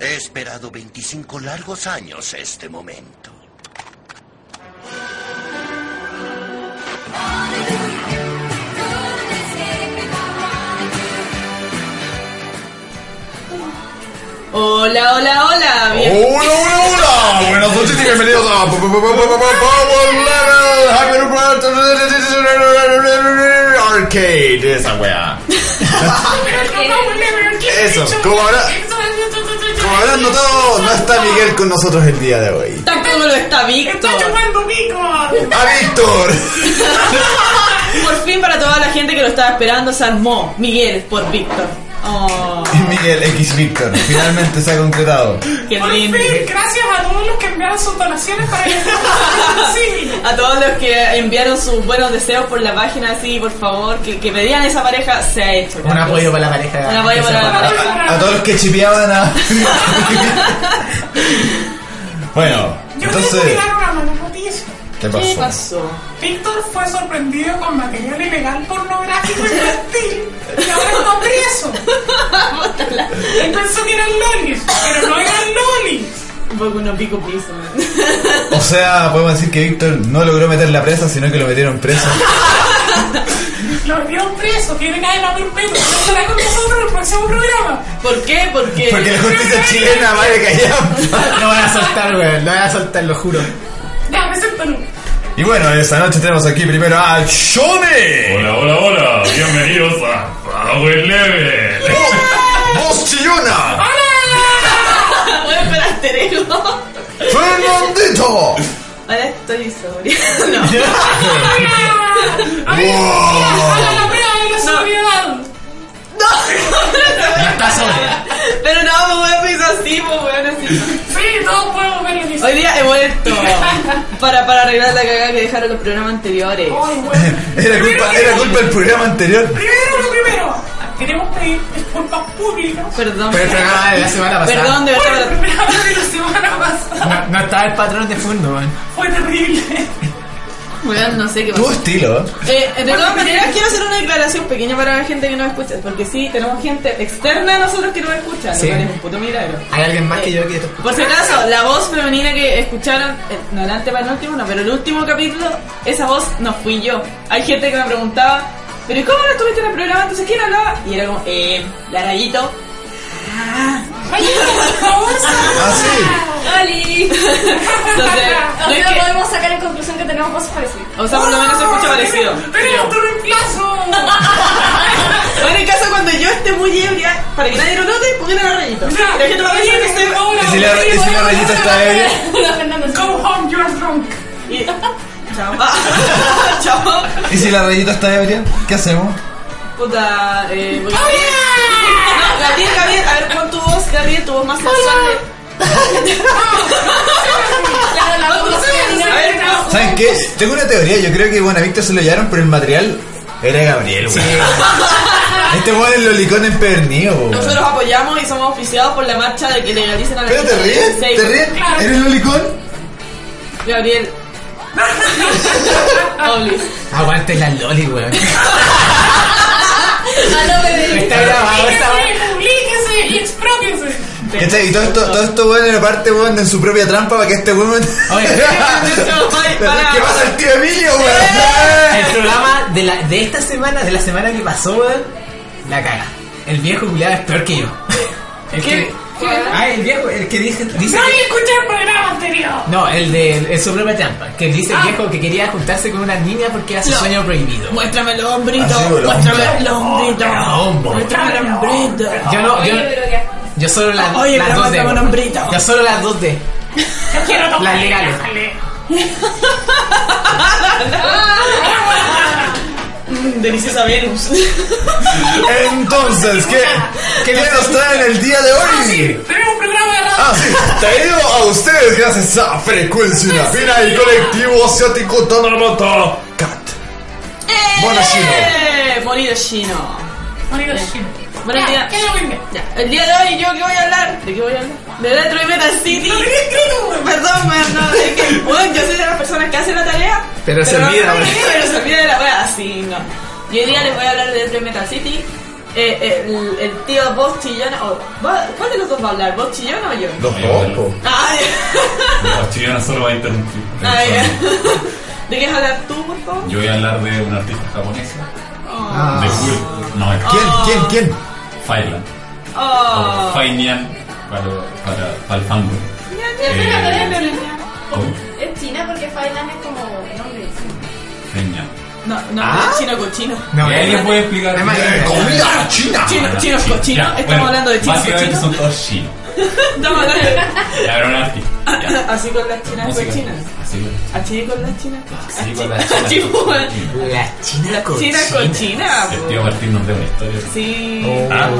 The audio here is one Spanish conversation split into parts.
He esperado 25 largos años este momento. Hola, hola, hola. Bien. Hola, hola, hola. Buenas noches y bienvenidos a Power Level Arcade. Esa weá. Eso, como habrá- como habrán notado, no está Miguel con nosotros el día de hoy. Tampoco lo está Víctor. ¡A Víctor! Por fin para toda la gente que lo estaba esperando se armó. Miguel por Víctor. Oh, Y Miguel X Víctor. Finalmente se ha concretado. qué Por lindo. fin, gracias a todos los que enviaron sus donaciones para que sí. A todos los que enviaron sus buenos deseos por la página, así, por favor, que, que pedían esa pareja, se ha hecho. Un apoyo para la pareja. Un apoyo para la pareja. A, a todos los que chipeaban a. bueno, Yo entonces. tengo que dar una mala noticia. ¿Qué ¿Qué pasó? Víctor fue sorprendido con material ilegal pornográfico infantil y ahora está preso. Él pensó que eran lolis, pero no eran lolis. Un poco uno pico piso. O sea, podemos decir que Víctor no logró meter la presa, sino que lo metieron preso. Lo metieron preso, tiene cadena perpetua. No estará con nosotros en el próximo programa. ¿Por qué? Porque. Porque la justicia chilena vale callar. No van a soltar, weón. No van a soltar, lo juro. Y bueno, esta noche tenemos aquí primero a Shone. Hola, hola, hola, bienvenidos a Power Level. Voz chillona. Voy a esperar ego. Fernandito. Ahora estoy sobria. No. A ver, haga la prueba de la sobriedad. No está sobria. Pero no, me voy a pisar así, pues, weón, así. Sí, todos podemos ver lo que Hoy día he vuelto para, para arreglar la cagada que dejaron los programas anteriores. Ay, bueno. Era culpa, era culpa del programa anterior. Primero lo primero, queremos pedir disculpas públicas. Perdón. Pero el programa de la semana pasada. Perdón, de el verdad. programa de la semana pasada. No, no estaba el patrón de fondo, weón. Fue terrible. Weón, no sé qué Tuvo pasó. estilo. Eh, de todas maneras, quiero hacer una declaración pequeña para la gente que nos escucha. Porque sí, tenemos gente externa a nosotros que nos escucha. Sí. Lo cual es un puto milagro. Hay alguien más que yo que esto. Por si acaso, la voz femenina que escucharon, eh, no el antepenúltimo, no, pero el último capítulo, esa voz no fui yo. Hay gente que me preguntaba, ¿pero ¿y cómo no estuviste en el programa? Entonces, ¿quién hablaba? Y era como, eh, la Rayito, por favor, Ah, sí. ¡Oli! Entonces, no es que- podemos sacar en conclusión que tenemos voces parecidas. o sea, por lo menos se escucha parecido. Tenemos tu reemplazo. Bueno, en caso cuando yo esté muy ebria, para que nadie lo note, pongan a la rayito. Ya, La gente va a pensar que estoy... ¿Y si la, y si la rayita está ebria? No, Fernando, sí. Go home, you're drunk. Y... Chao. Chao. ¿Y si la rayita está ebria? ¿Qué hacemos? Puta, eh... voy Gabriel, Gabriel, a ver, pon tu voz, Gabriel, tu voz más sensual. Claro, la voz. ¿Saben qué? Tengo una teoría. Yo creo que bueno, a Víctor se lo llevaron, pero el material era Gabriel, güey. Este weón es lolicón empernido, güey. Nosotros apoyamos y somos oficiados por la marcha de que legalicen a la ¿Pero te ríes? ¿Te ríes? ¿Eres lolicón? Gabriel. Aguante la loli, weón. Ah, no. Está grabado. Publíquese y expropiese. ¿Cachai? Y todo esto, todo esto weón era parte weón en su propia trampa para que este weón. Oye. ¿Qué pasa el tío Emilio, el weón? programa de, la, de esta semana, de la semana que pasó, weón, la caga. El viejo culiado es peor que yo. El ¿Qué? que. Ah, el viejo, el que dice. dice Nadie escuchó el programa anterior. no, el de el su propia trampa. Que dice el viejo que quería juntarse con una niña porque era su No. sueño prohibido. Muéstrame el hombrito. Muéstrame el hombrito. Muéstrame el hombrito. Yo no, yo, yo solo las, Oye, las dos D. muéstrame un hombrito. Yo solo las dos D. Yo quiero tomar. Las legales. Mm, Deliciosa Venus. Entonces, ¿qué, ¿qué nos traen el día de hoy? Tenemos un programa de radio. Ah, sí, traído a ustedes gracias a Frecuencia Inafina y Colectivo Asiático Tanamata Cat. Bonachino. ¡Eh! Bonito chino. Marido Shin. Bueno, el Ya, día, ¿Qué le voy a ya, el día de hoy, ¿yo qué voy a hablar? ¿De qué voy a hablar? De Retro y Metal City. Perdón, man, no, es que, bueno, yo soy de las personas que hacen la tarea. Pero se olvida, no, güey. Pero se olvida de la wea, así, no. Yo hoy día les voy a hablar de Retro y Metal City. eh, el, el tío voz chillona. o- ¿va- ¿Cuál de los dos va a hablar? ¿Vos chillona o yo? Los dos, La chillona solo va a interrumpir. ay. ¿De qué vas a hablar tú, por favor? Yo voy a hablar de una artista japonesa. Ah. De Full. No, es ¿Quién, quién, quién? Fireland. Oh. O Fainian para, para, para el fanboy. Eh, ¿Cómo? Es China porque Failan es como nombre. Fainian. No, no, Ah. es chino cochino. No, ¿Y alguien puede explicar? Eh, ¡Comida china! Chino, chinos Sí, cochinos. Estamos bueno, hablando de chinos Básicamente cochinos. son todos chinos. Estamos hablando de. Así con las chinas Música. cochinas. Así con- con las chinas así con las chinas. con las La china Las cochina. chinas cochinas. El tío Martín nos dé una historia. Sí. Oh. Ah,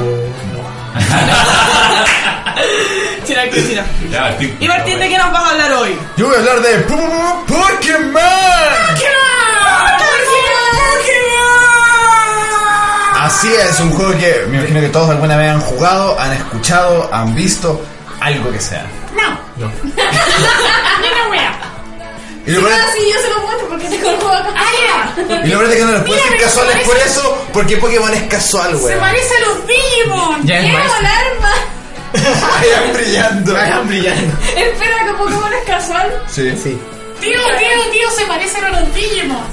China cochina. Ya, Martín. Y Martín, ¿de qué nos vas a hablar hoy? Yo voy a hablar de P- P- Pokémon. Así es, un juego que me imagino que todos alguna vez han jugado, han escuchado, han visto, algo que sea. No, No. una wea. Y lo Ah, peor sí, yo se lo muestro porque tengo el juego acá. Ah, ya. y lo peor es que no les puedo decir casuales parece- por eso, porque Pokémon es casual, Se weón. parece a los Digimon. Ya es ¡Qué maestro. alarma! Vayan brillando. Vayan brillando. Espera, que Pokémon es casual. Sí. Sí. Tío, tío, tío, se parecen a los Digimon.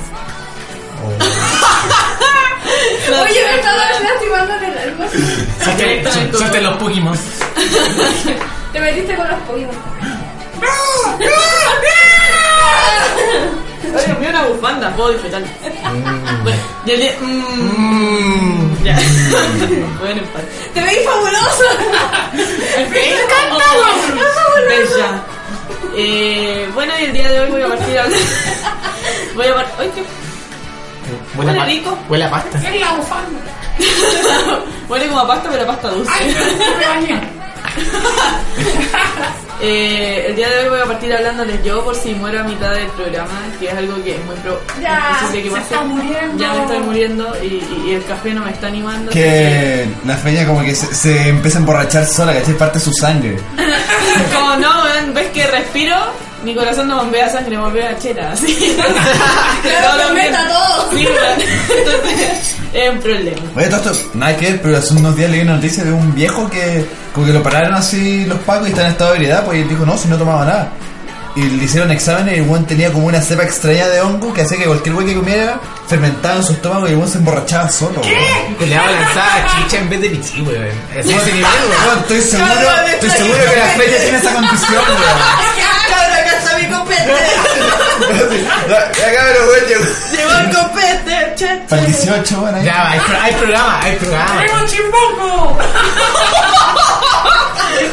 Oye, me estaba lastimando en el alma. Suelten, su- suelten los Pokémon. Te metiste con los Pokémon. Oye, Dios mío, una bufanda, puedo disfrutar. Bueno, y el día. Mmm. Ya. Buen empate. Te veis fabuloso. Bella. Eh, bueno, y el día de hoy voy a partir a hablar. Voy a partir. ¡Ay, qué! Huele a Huele rico. Huele a pasta. Es la bufanda. Huele como a pasta, pero a pasta dulce. Ay. Eh, el día de hoy voy a partir hablándoles yo por si muero a mitad del programa, que es algo que es muy pro Ya, es que se pase. está muriendo. Ya me estoy muriendo y, y- y el café no me está animando. Que la feña como que se, se empieza a emborrachar sola, ¿cachai? Parte de su sangre. que- Como no, ves que respiro, mi corazón no bombea sangre, bombea chela. Así. Claro, todo. Sí, weón. Entonces, es un problema. Oye, todo esto, nada que ver, pero hace unos días leí una noticia de un viejo que como que lo pararon así los pacos y está en estado de ebriedad, pues y él dijo, no, si no tomaba nada. Y le hicieron exámenes y el buen tenía como una cepa extraña de hongo que hacía que cualquier güey que comiera fermentaba en su estómago y el buen se emborrachaba solo. weón. Que le daba lanzada chicha en vez de pichí, weón. Es ese nivel, weón. Weón, estoy seguro, estoy seguro que la feña tiene esa condición, weón. ¡Cabra, acá ya cabrón, weón, llegó. ¡Llegó el copete! Che, Para el che. 18, weón, ahí. Ya, hay, pro- hay programa, hay programa. ¡Tengo chimbombo!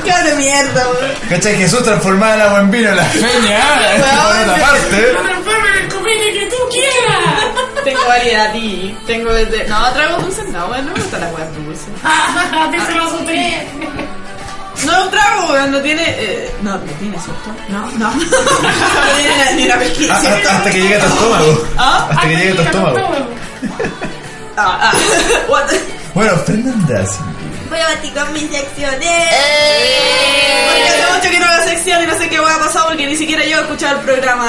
¡Qué mierda, weón! ¿Cachai? Jesús transformaba el agua en vino en la feña. Por otra parte. ¡No transformen el copete que tú quieras! Tengo variedad y tengo desde. No, trago dulces, no, bueno, no me gusta la hueá dulce. ¡Ah, te se lo azoté! No lo trago, weón, no tiene. Eh, no, no tiene, ¿cierto? No, no. no tiene ni la Ah, pesquisa. Hasta, hasta que llegue a tu estómago. ¿Ah? Hasta que llegue a tu estómago. Ah, ah. What Bueno, Fernanda, sí. Voy a batir con mis secciones. Porque hace mucho que no hago sección y no sé qué hueá ha pasado porque ni siquiera yo he escuchado el programa.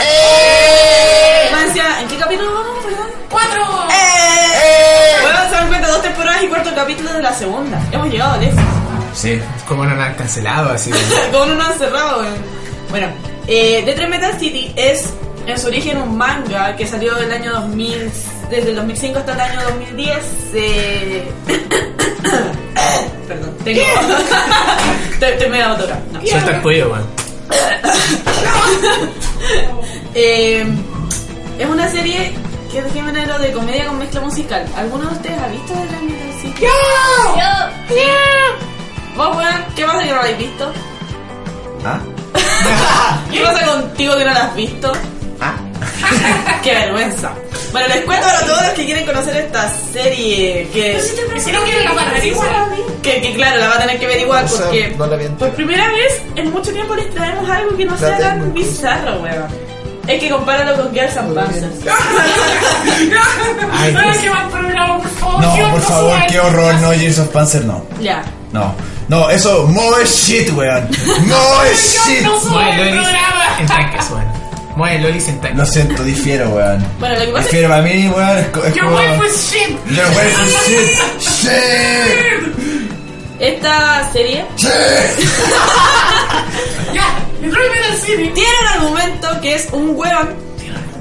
Francia, ¿en qué capítulo vamos, perdón? ¡Cuatro! Bueno, se dan cuenta, dos temporadas y cuarto capítulo de la segunda. Hemos llegado lejos. Sí. Como no la han cancelado, así. weón. Con uno encerrado, weón. Bueno, eh, The Dream Metal City es en su origen un manga que salió del año 2000, desde el 2005 hasta el año 2010. Eh... Perdón, tengo. Estoy estoy medio autora. No. Suelta el cuello, weón. Eh, es una serie que es de género de comedia con mezcla musical. ¿Alguno de ustedes ha visto The Dream Metal City? Yo. ¿Vos, weón? ¿Qué pasa que no lo habéis visto? ¿Ah? ¿Qué pasa contigo que no la has visto? ¿Ah? ¡Qué vergüenza! Bueno, les cuento a todos los que quieren conocer esta serie que, Si no quieren la para igual. que, que claro, la va a tener que averiguar O sea, porque no la vi entera. por primera vez en mucho tiempo les traemos algo que no La sea tan bizarro, weón. Es que compáralo con Girls and Panzers. Ay, ¡Ay, pues, qué! No, por favor, qué horror, no, Gears of Panzer, no. Ya. No, no, eso, mo es shit, weón. Mo es Dios, shit. no bueno, el Loris, programa. en tranque suena. Mueve Loli sentai. Lo siento, difiero, weón. Bueno, lo que pasa es Difiero para mí, weón. Es, co- es Your como. wife is shit. Your wife is shit. Shit. esta serie Ya, Detroit Metal City. tiene un argumento que es un weón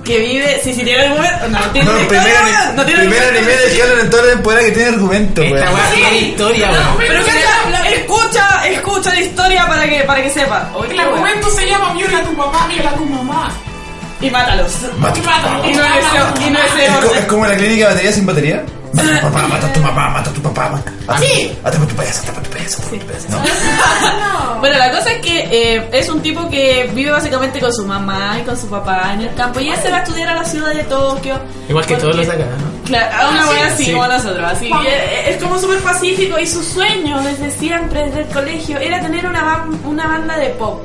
que vive. Sí, sí, tiene argumento. No, tiene No, historia, weón, no tiene primer argumento. anime de Canon en toda la temporada que tiene argumento, Esta weón. weá tiene historia, weón. Pero cacha, escucha, escucha la historia para que, para que sepa. Oye, El argumento se llama Viola a tu papá, viola a tu mamá. Y mátalos. Mata- Y no es ese, y no es. Es como la clínica de batería sin batería. Mata a tu papá, mata a tu papá, mata a tu papá. mata- Sí. Atrapa a tu payaso, atrapa a tu payaso, atrapa a tu payaso. No. Bueno, la cosa es que eh, es un tipo que vive básicamente con su mamá y con su papá en el campo y él se va a estudiar a la ciudad de Tokio. Igual que todos Porque- los acá, ¿no? Claro, a una wea así sí. como nosotros. Así que es como súper pacífico y su sueño desde siempre, desde el colegio, era tener una, ban- una banda de pop.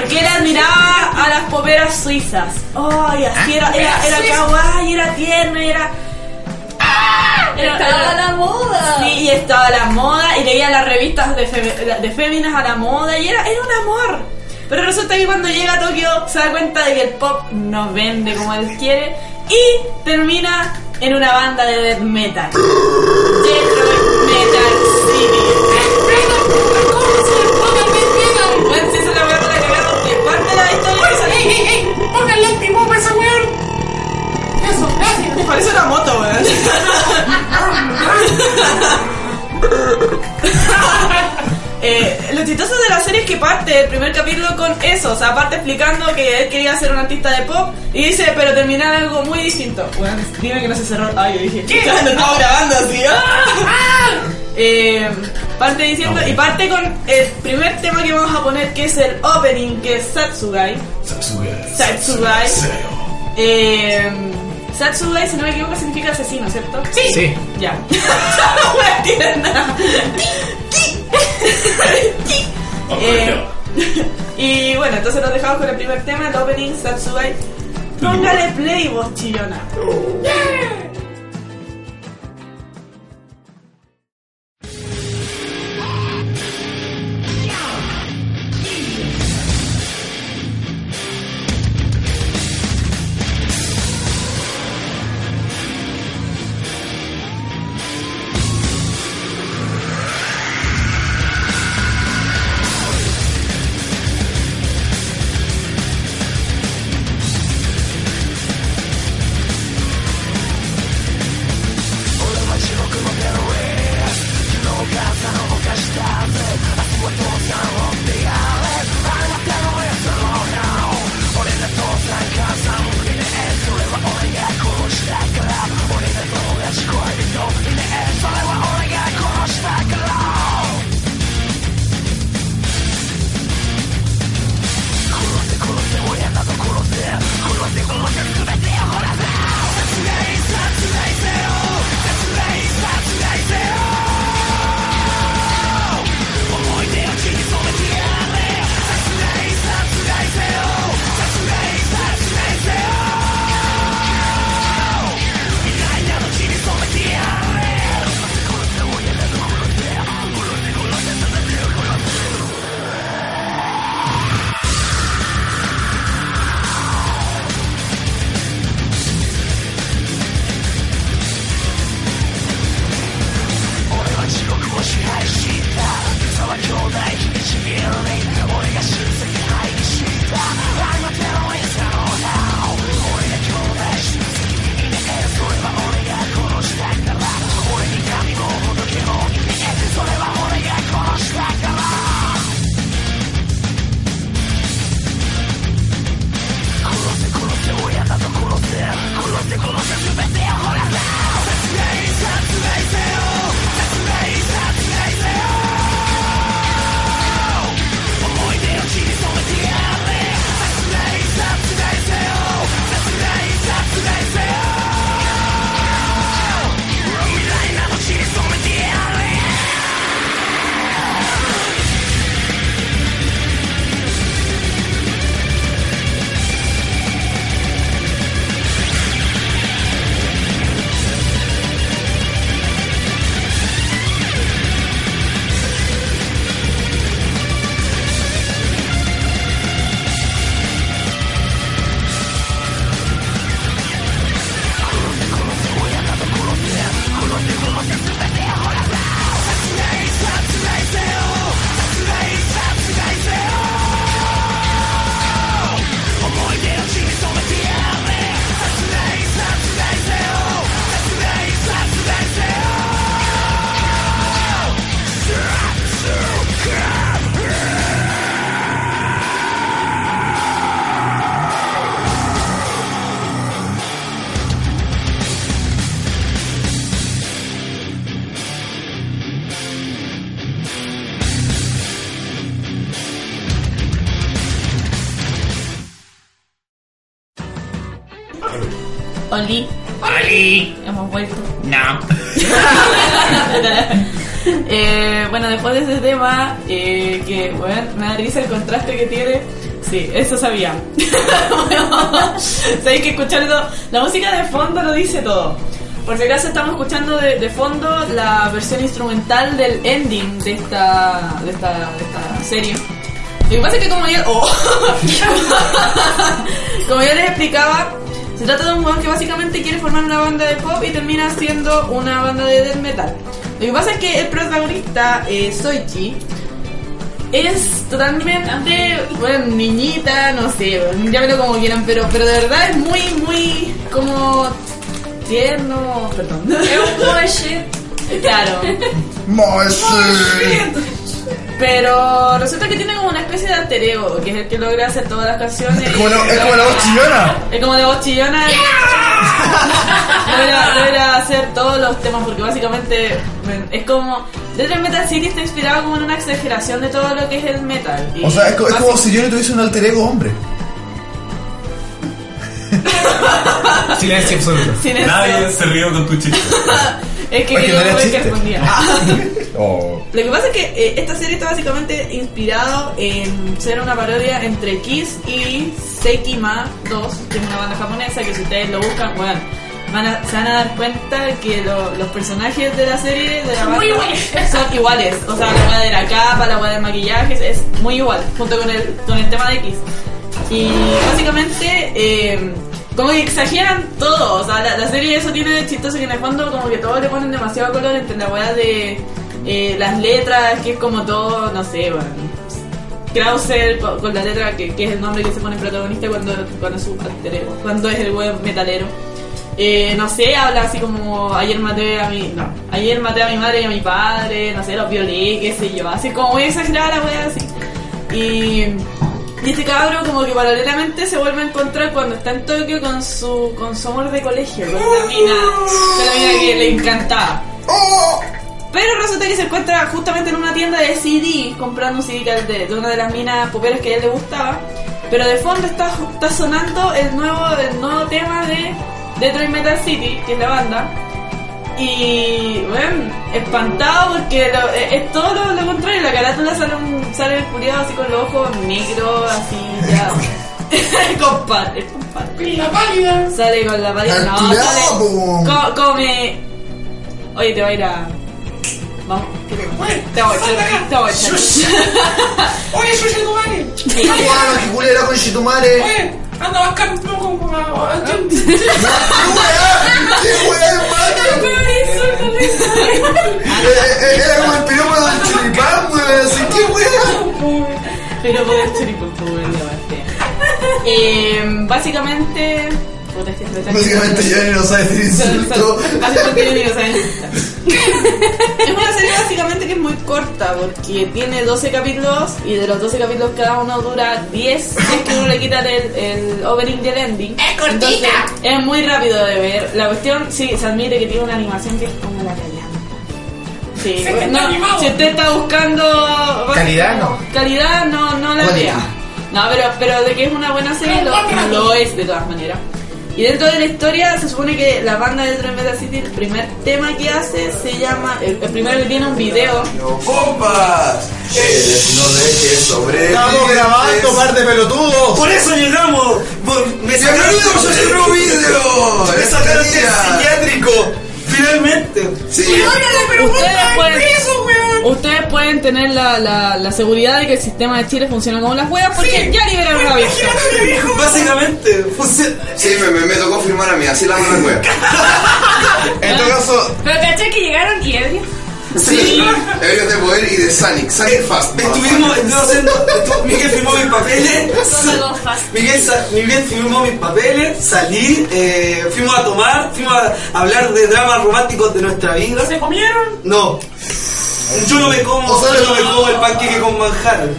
Porque él admiraba a las poperas suizas. Ay, así era, era, era kawaii, era tierno, y era. ¡Ah! Era- Estaba era- la moda. Sí, y estaba a la moda y leía las revistas de, de féminas a la moda y era, era un amor. Pero resulta que cuando llega a Tokio se da cuenta de que el pop no vende como él quiere y termina en una banda de death metal. Detroit Metal City. A. ¡Pónganle el timón a ese weón! Eso, gracias. Parece una moto, weón. Eh, lo chistoso de la serie es que parte el primer capítulo con eso, o sea, parte explicando que él quería ser un artista de pop y dice, pero terminar algo muy distinto. Bueno, dime que no se cerró. Ay, yo dije, ¿qué? Lo estaba grabando así. ¡ah! Eh, parte diciendo, y parte con el primer tema que vamos a poner, que es el opening, que es Satsugai. Satsugai. Eh, Satsugai, si no me equivoco, significa asesino, ¿cierto? Sí. Sí. Ya. No me entiendes nada. Eh, y bueno, entonces nos dejamos con el primer tema, el opening Satsugai. Póngale play, vos chillona.「ese tema, eh, que bueno, me da risa el contraste que tiene. Sí, eso sabía. Sabéis que escuchando la música de fondo lo dice todo. Por si acaso estamos escuchando de, de fondo la versión instrumental del ending de esta, de esta, de esta serie. Lo que pasa es que como ya, oh. como ya les explicaba, se trata de un weón que básicamente quiere formar una banda de pop y termina siendo una banda de death metal. Lo que pasa es que el protagonista, eh, Soichi, es totalmente, bueno, niñita, no sé, llámelo como quieran, pero, pero de verdad es muy, muy como tierno, perdón. Es un. Claro. Pero resulta que tiene como una especie de alter ego, que es el que logra hacer todas las canciones. Es como la, es como la voz chillona. Es como la voz chillona. logra, logra hacer todos los temas porque básicamente es como... Death Metal City está inspirado como en una exageración de todo lo que es el metal. Y O sea, es, co- es como si yo no tuviese un alter ego hombre. Silencio absoluto. Silencio. Nadie se rió con tu chiste. Es que, Es que que no que respondía. Oh. Lo que pasa es que eh, esta serie está básicamente inspirado en ser una parodia entre Kiss y Sekima 2, que es una banda japonesa que si ustedes lo buscan, bueno, van a- se van a dar cuenta que lo- los personajes de la serie de la Son muy iguales. son iguales. O sea, la weá de la capa, la weá del maquillaje, es muy igual, junto con el, con el tema de Kiss. Y básicamente, eh, como que exageran todo. O sea, la, la serie eso tiene de chistoso que en el fondo, como que todo le ponen demasiado color entre la weá de eh, las letras, que es como todo, no sé, bueno. Krauser con, con la letra que, que es el nombre que se pone el protagonista cuando, cuando es su cuando es el web metalero. Eh, no sé, habla así como ayer maté a mi. No, ayer maté a mi madre y a mi padre, no sé, los violé, qué sé yo, así como muy exagerada la wea así. Y, y este cabro como que paralelamente se vuelve a encontrar cuando está en Tokio con su, con su amor de colegio, con la mina, con la mina que le encantaba. Pero resulta que se encuentra justamente en una tienda de CD, comprando un CD de, de una de las minas poperas que a él le gustaba. Pero de fondo está, está sonando el nuevo, el nuevo tema de Detroit Metal City, que es la banda. Y, bueno, espantado porque lo- es, es todo lo, lo contrario. La carátula sale, un, sale el así con los ojos negros, así ya. compadre, compadre. Y la pálida. Sale con la. Al No, sale. co- come. Oye, te va a ir a. Vamos. ¿qué te voy a Oye, echar. Te voy a echar. Oye, Sushi, tu madre. Bueno, que culera con Shitumare. Oye, anda a buscar un poco con agua. ¡Qué! Eh, eh, Era como el piropo del choripán, weón. Así, ¡qué weá! Pero choripán, pues, weón, la. Eh, básicamente. Puta, es me está Básicamente ya no sabe decir insulto. Básicamente yo ni lo saben. Es una serie básicamente que es muy corta porque tiene 12 capítulos y de los 12 capítulos cada uno dura 10 si es que uno le quita el, el opening y el ending. ¡Es cortita! Entonces, es muy rápido de ver. La cuestión, sí, se admite que tiene una animación que es como la callampa. Sí, no, si usted está buscando Calidad, no. calidad no, no la Calidad. vea. No, pero, pero de que es una buena serie lo, lo es de todas maneras. Y dentro de la historia se supone que la banda de Dream Metal City, el primer tema que hace se llama, el, el primero que tiene un video. ¡No, compas! Eres no dejes sobre Estamos grabando, par de pelotudos. Por eso llegamos. Por- Me sacaron ¡Bienvenidos a este nuevo video! Me sacaron día. psiquiátrico. Finalmente. Sí, Ustedes pueden, weón. ustedes pueden tener la, la, la seguridad de que el sistema de Chile funciona como las huevas porque ya liberaron la vista. Básicamente. funciona- sí me, me, me tocó firmar a mí, así la van a wea. En todo caso, Pero caché que llegaron y ebrio. Sí, Ebrios de Poder y de Sonic, Sonic Fast. Estuvimos estu- Miguel firmó mis papeles. Miguel, Miguel firmó mis papeles, salí, eh, fuimos a tomar, fuimos a hablar de dramas románticos de nuestra vida. ¿Se comieron? No. Yo no me como, O sea, yo no me como el panqueque con manjar.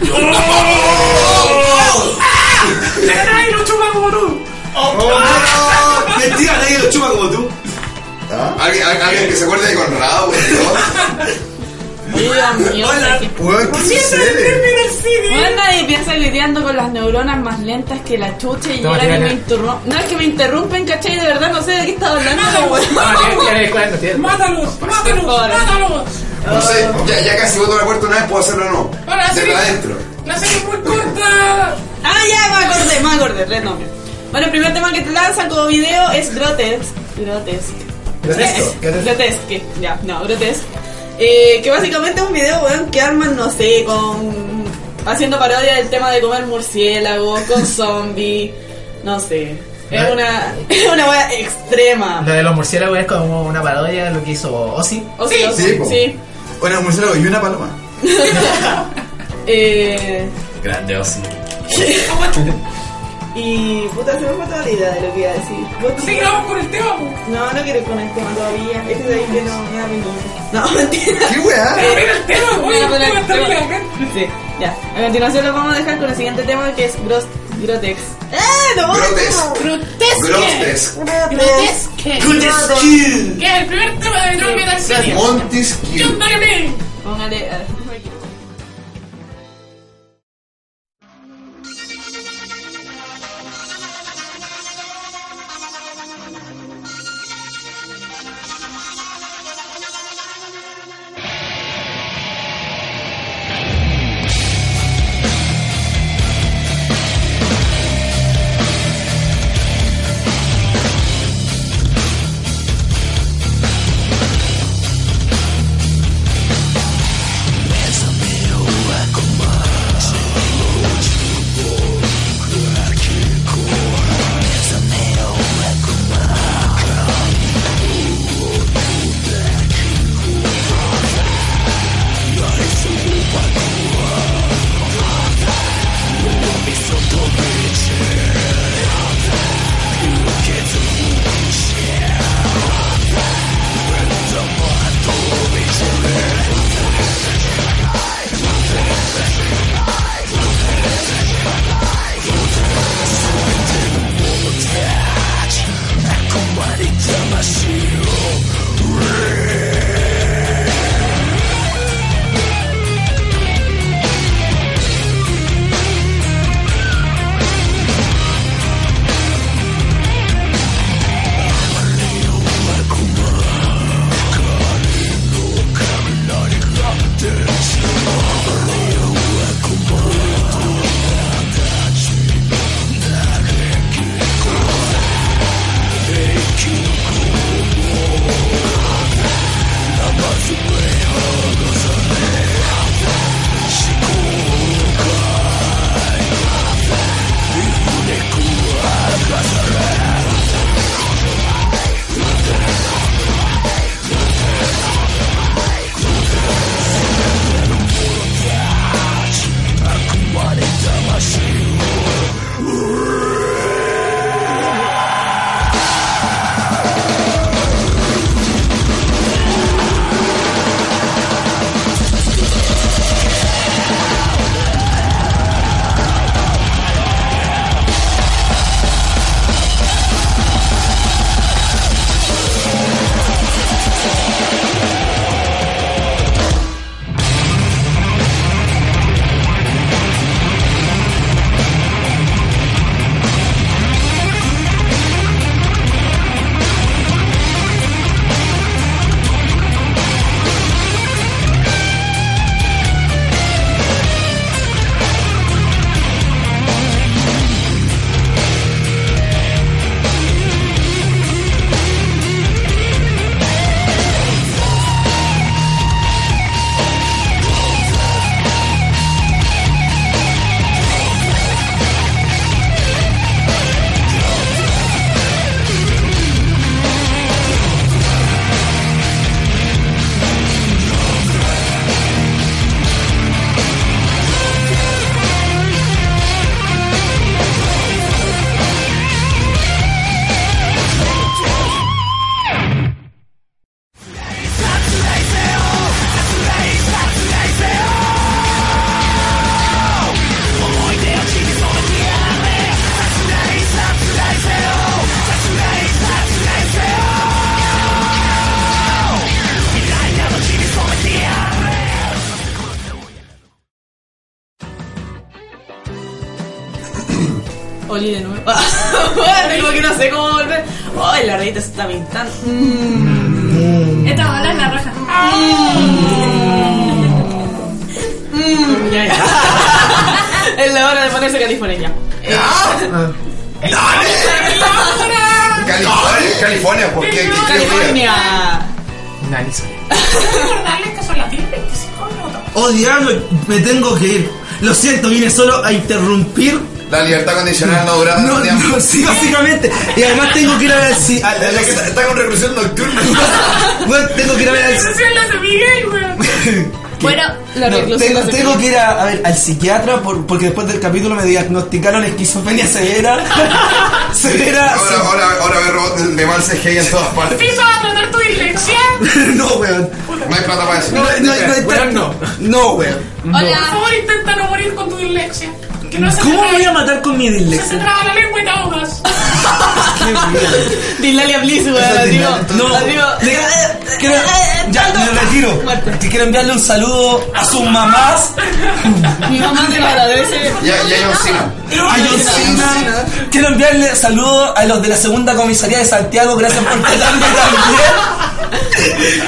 Ay, lo chupa como tú. Mentira, nadie lo chupa como tú. ¿Alguien, al- alguien que se acuerde de Conrado. Oye, Dios mío, Hola. ¿qué- weón, ¿qué sucede? Bueno, nadie piensa lidiando con las neuronas más lentas que la chucha y Toma, ahora que me interrumpen. No, es que me interrumpen, ¿cachai? De verdad no sé de qué estaba hablando, weón. Ah. Mátalos, mátalos, mátalos. No sé, ya, ya casi voto la puerta una vez, puedo hacerlo o no. Desde adentro. La serie es muy corta. Ah, ya, me acordé, me acordé, renombre. Bueno, el primer tema que te lanzan como video es Grotesque. Grotesque. Grotesco. Grotesque, ya, no, Grotesque. Eh, que básicamente es un video, weón, que arman, no sé, con. haciendo parodia del tema de comer murciélagos, con zombies, no sé. Es una, es una wea extrema. Lo de los murciélagos es como una parodia de lo que hizo Ozzy. O sí, o sí, sí. Una murciélago y una paloma. Eh, Grande Ozzy. Y puta, se me fue toda la idea de lo que iba a decir. ¿Vos tú- Sigamos con el tema. No, no quiero ir con el tema todavía. Es que de ahí que no me da. No, mentira. ¿Qué weá? Mira el tema, güey. Voy a poner El tema está. Sí, ya. A continuación lo vamos a dejar con el siguiente tema que es Gros Grotex. ¡Eh! ¡No! Grotesque. Grotesque. Grotesque. Grotesque. Grotesque. Que es el primer tema de Drum Metal City. Dagame. Póngale. La. Mm. Esta bola es la roja. Mm, ya, ya. es la hora de ponerse california. Eh, California, California, ¿por qué? ¿Qué- qué- qué- California. Nariz. Recordarles que son las 10.25 minutos. Oh diablo, me tengo que ir. Lo siento, vine solo a interrumpir. La libertad condicional no dura No, tiempo. no, sí, básicamente. Y además tengo que ir a ver si. a- a- está- está con reclusión nocturna. bueno, tengo que ir a ver al. Miguel. Bueno, la No, reclusión tengo, no se que ir a, a ver al psiquiatra por- porque después del capítulo me diagnosticaron esquizofrenia severa. severa. Ahora, ahora, ahora ve robots de mal CGI en todas partes. ¿Piso a tratar tu dislexia? no, weón. No hay plata para eso. No, no, no, hay Weón, no. No, weón. Por Hola. favor, intenta no morir con tu dislexia. Que no se te ¿Cómo me voy a matar con mi Se te dislexia? traba la lengua y te ahogas. Dilalia Bliss, weón. Como- No, quiero- ya me retiro. Que quiero enviarle un saludo a sus mamás, Mi mamá te lo agradece. Ya, ya hay un cine. a John Cena. Quiero enviarle saludos a los de la segunda comisaría de Santiago. Gracias por tratarme también.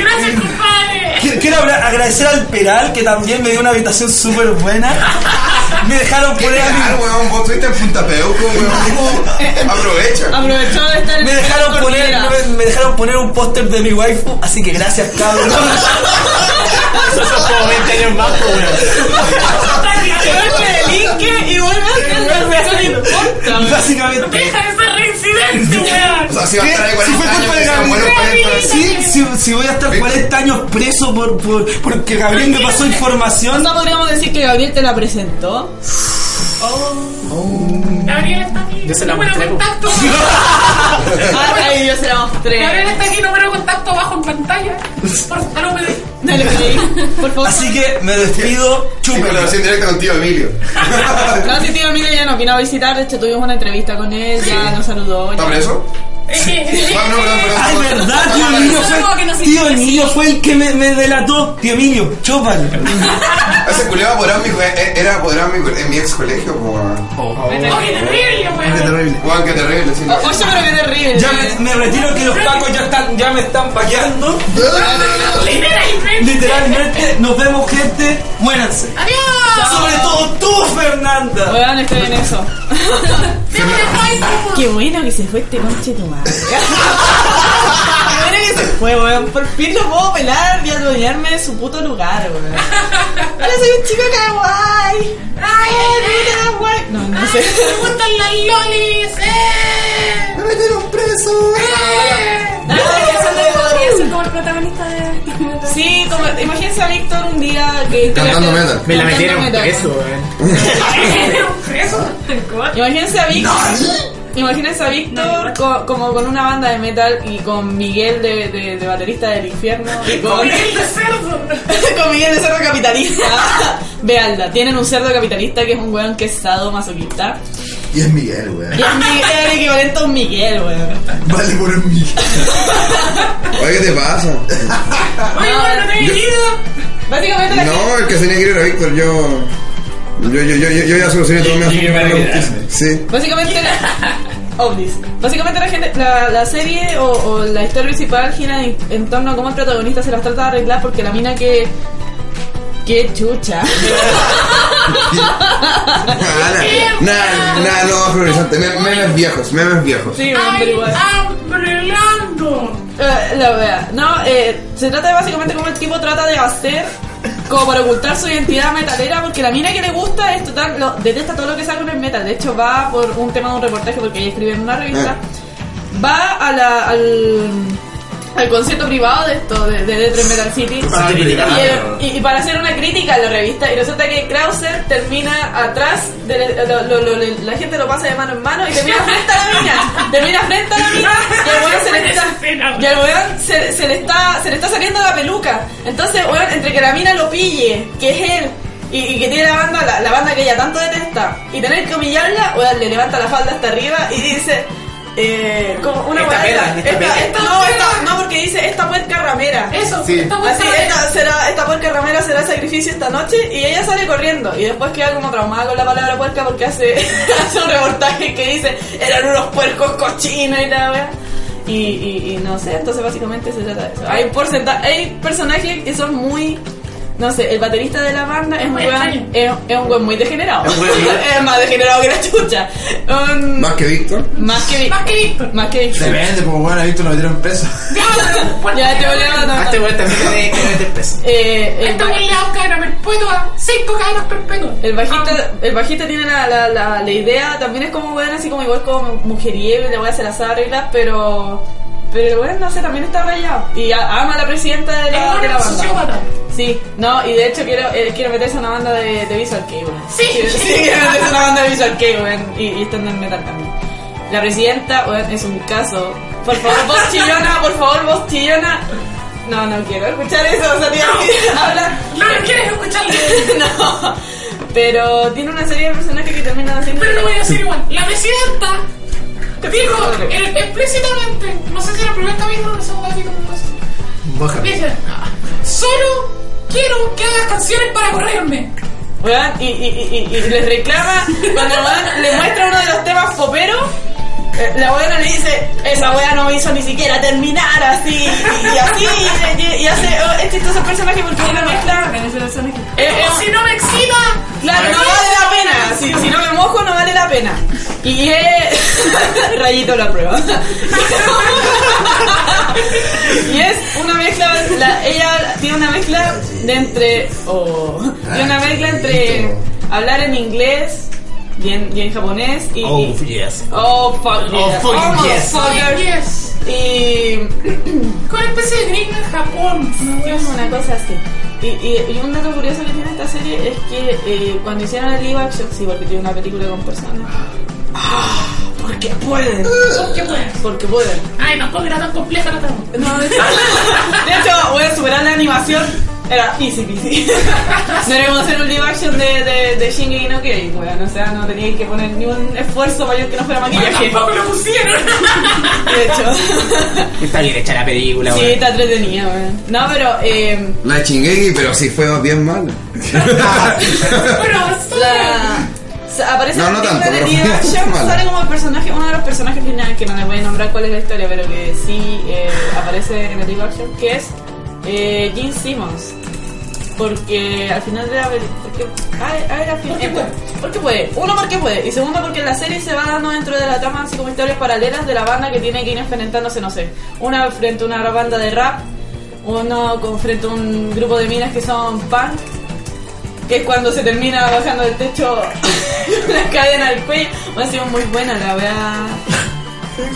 Gracias, compadre. Quiero- agradecer al Peral que también me dio una habitación súper buena. Me dejaron ¿Qué poner a mi, weón? Vos estuviste en Punta Peuco, weón. Aprovecha. Aprovechó de estar en me dejaron poner me, me dejaron poner un póster de mi waifu, así que gracias cabrón. Eso son como 20 años más, pues, weón. Importa. Básicamente. Deja de ser reincidente, O weón. sea, si va a estar ahí ¿Qué? Si 40 fue años, culpa que de sean Gabriel. buenos 40 Sí, si, si voy a estar 40 años preso por, por porque Gabriel me pasó información. No podríamos decir que Gabriel te la presentó. Gabriel está aquí. Yo se la número de mostré, contacto. Ay, yo se la mostré. Gabriel está aquí, número de contacto abajo en pantalla. Por favor, no me Dale play, por favor. Así que me despido. Sí, Chúpela. colaboración directa con tío Emilio. No, si tío Emilio ya nos vino a visitar, de hecho tuvimos una entrevista con él, ya nos saludó. ¿Está preso? Ah, no, perdón, perdón. Ay, verdad, tío Emilio fue, tío Emilio fue el que me, me delató. Tío Emilio, chúpalo. Ese culiado en eh, era apoderado en mi, en mi ex colegio, weón. ¡Oh, qué terrible, weón! Weón, qué terrible, sí. no. Oye, pero qué terrible. Ya me, me retiro que los pacos ya están, ya me están paqueando. Literalmente. Nos vemos gente. Muéranse. ¡Adiós! Sobre todo tú, Fernanda. Weón, estoy en eso. Qué bueno que se fue este conche tu madre. Qué bueno que se fue, weón. Por fin lo puedo pelar y adueñarme de su puto lugar, weón. Ahora soy un chico kawaii. Ay, puta kawaii. No, no sé. ¡Me gustan las lolis! ¡Eh! ¡Me metieron preso! ¡Eh! Que podría ser como el protagonista de. Sí, como, imagínense a Víctor un día que... Cantando metal. Me la metieron preso, weón. ¿Era un preso? Imagínense a Víctor. Imagínense a Víctor co- como con una banda de metal y con Miguel de, de- de baterista del infierno y con, Miguel de cerdo. con Miguel de cerdo capitalista. Vealda, tienen un cerdo capitalista que es un weón que es sado masoquista. Y es Miguel, weón. Y es Miguel, es el equivalente a un Miguel, weón. Vale por un Miguel. Oye, ¿qué te pasa? Oye, weón, no te he ido. Básicamente la gente- No, el que tenía que ir era Víctor, yo... Yo, yo, yo, yo, yo ya solucioné todo mi asunto. Sí. Básicamente la, ovnis. Básicamente la, gente, la, la serie o, o la historia principal gira en, en torno a cómo el protagonista se las trata de arreglar porque la mina que... ¡Qué chucha! Nada, nada, nada, no. Me- Memes viejos, memes viejos. Sí, ¡Ay, igual. Ambrelando! Eh, la wea. No, eh, se trata de básicamente cómo el tipo trata de hacer como para ocultar su identidad metalera porque la mina que le gusta es total, lo, detesta todo lo que sale con el metal. De hecho, va por un tema de un reportaje porque ella escribe en una revista. Va a la, al, al concierto privado de esto, de, de Death Metal City. Para criticar. Y, y- y para hacer una crítica a la revista, y resulta que Krauser termina atrás, de, lo- lo- lo- lo- la gente lo pasa de mano en mano y termina frente a la mina. Termina frente a la mina y el weón se le está, y al weón se, se le está, se le está saliendo la peluca. Entonces, weón, entre que la mina lo pille, que es él, y, y que tiene la banda, la, la banda que ella tanto detesta, y tener que humillarla, weón, le levanta la falda hasta arriba y dice. Eh, como una Esta no, esta- no, porque dice esta puerca ramera. Eso, Sí. esta Así, vuelta esta, será, esta puerca ramera será sacrificio esta noche y ella sale corriendo y después queda como traumada con la palabra puerca porque hace, hace un reportaje que dice eran unos puercos cochinos y la wea. Y, y, y no sé, entonces básicamente se trata de eso. Hay, porcenta hay personajes que son muy... No sé, el baterista de la banda es, un muy weón- es, es un weón muy degenerado. Es es más degenerado que la chucha. Un- Más que Víctor. más que Más que Víctor. Más que Depende, pues bueno, ahí tú lo metieron preso. Ya, Ya te volví a A este weón también tiene que meter peso. Eh, el, weón le da cadena perpetua, cinco cadenas perpetuas. el bajista, el bajista tiene la, la, la, la idea, también es como weón, así como igual como mujeriego, le voy a hacer las reglas, pero. Pero weón, no sé, también está rayado. Y a- ama a la presidenta de la, de la banda. Sí, no, y de hecho quiero, eh, quiero meterse a una banda de, de Visual Kei, weón. Sí. sí, quiero meterse a una banda de Visual weón. Y, y estando en metal también. La presidenta, weón, es un caso. Por favor, vos chillona, por favor, vos chillona. No, no quiero escuchar eso, o sea, tío, habla. No, no quieres escucharle. no, pero tiene una serie de personajes que terminan haciendo. Pero lo voy a decir igual. La presidenta dijo eh, explícitamente, no sé si era el primer capítulo o el segundo capítulo, no sé. Dice, solo quiero que hagas canciones para correrme. Weón, y, y, y, y- y les reclama, cuando weón le muestra uno de los temas poperos, eh, la weona le dice, esa wea no me hizo ni siquiera terminar así, y, así, y, y hace, oh, es chistoso el personaje porque es una mezcla. Si no me excita, Claro, no vale la pena. Si, si no me mojo, no vale la pena. Y es. Rayito la prueba. y es una mezcla. la- ella tiene una mezcla de entre. Oh, tiene una mezcla entre hablar en inglés y en, y en japonés. Y, Oh, yes. oh, fuck Oh, yes. fucking Oh, yes. motherfucker. yes. Y. Con especie de gringa en Japón. Es una cosa así. Y, y- y un dato curioso que tiene esta serie es que eh, cuando hicieron el live action, sí, porque tiene una película con personas. ¡Ah! Porque pueden. ¿Por qué puedes? Porque pueden. Ay, tampoco era tan compleja la trama. No, de hecho, de hecho, voy a superar la animación. Era easy peasy. No era como hacer un live action de, de, de Shingeki no Kyojin, weón. O sea, no teníais que poner ni un esfuerzo mayor que no fuera maquillaje. Tampoco lo pusieron. De hecho. Está bien hecha la película, Sí, weón. está entretenida, weón. No, pero. Eh, La chingué, pero sí fue bien mala. Pero La... Aparece No, en no la película tanto, de live action, sale como el personaje, uno de los personajes finales, que no les voy a nombrar cuál es la historia, pero que sí eh, aparece en el live action, que es eh, Gene Simmons. Porque al final de la película. Porque, ay, ay, al fin- Porque eh, puede. porque puede. Uno, porque puede. Y segundo, porque la serie se va dando dentro de la trama así como historias paralelas de la banda que tiene que ir enfrentándose, no sé. Una frente a una banda de rap, uno con frente a un grupo de minas que son punk, que es cuando se termina bajando del techo la cadena al cuello. Ha sido muy buena la weá.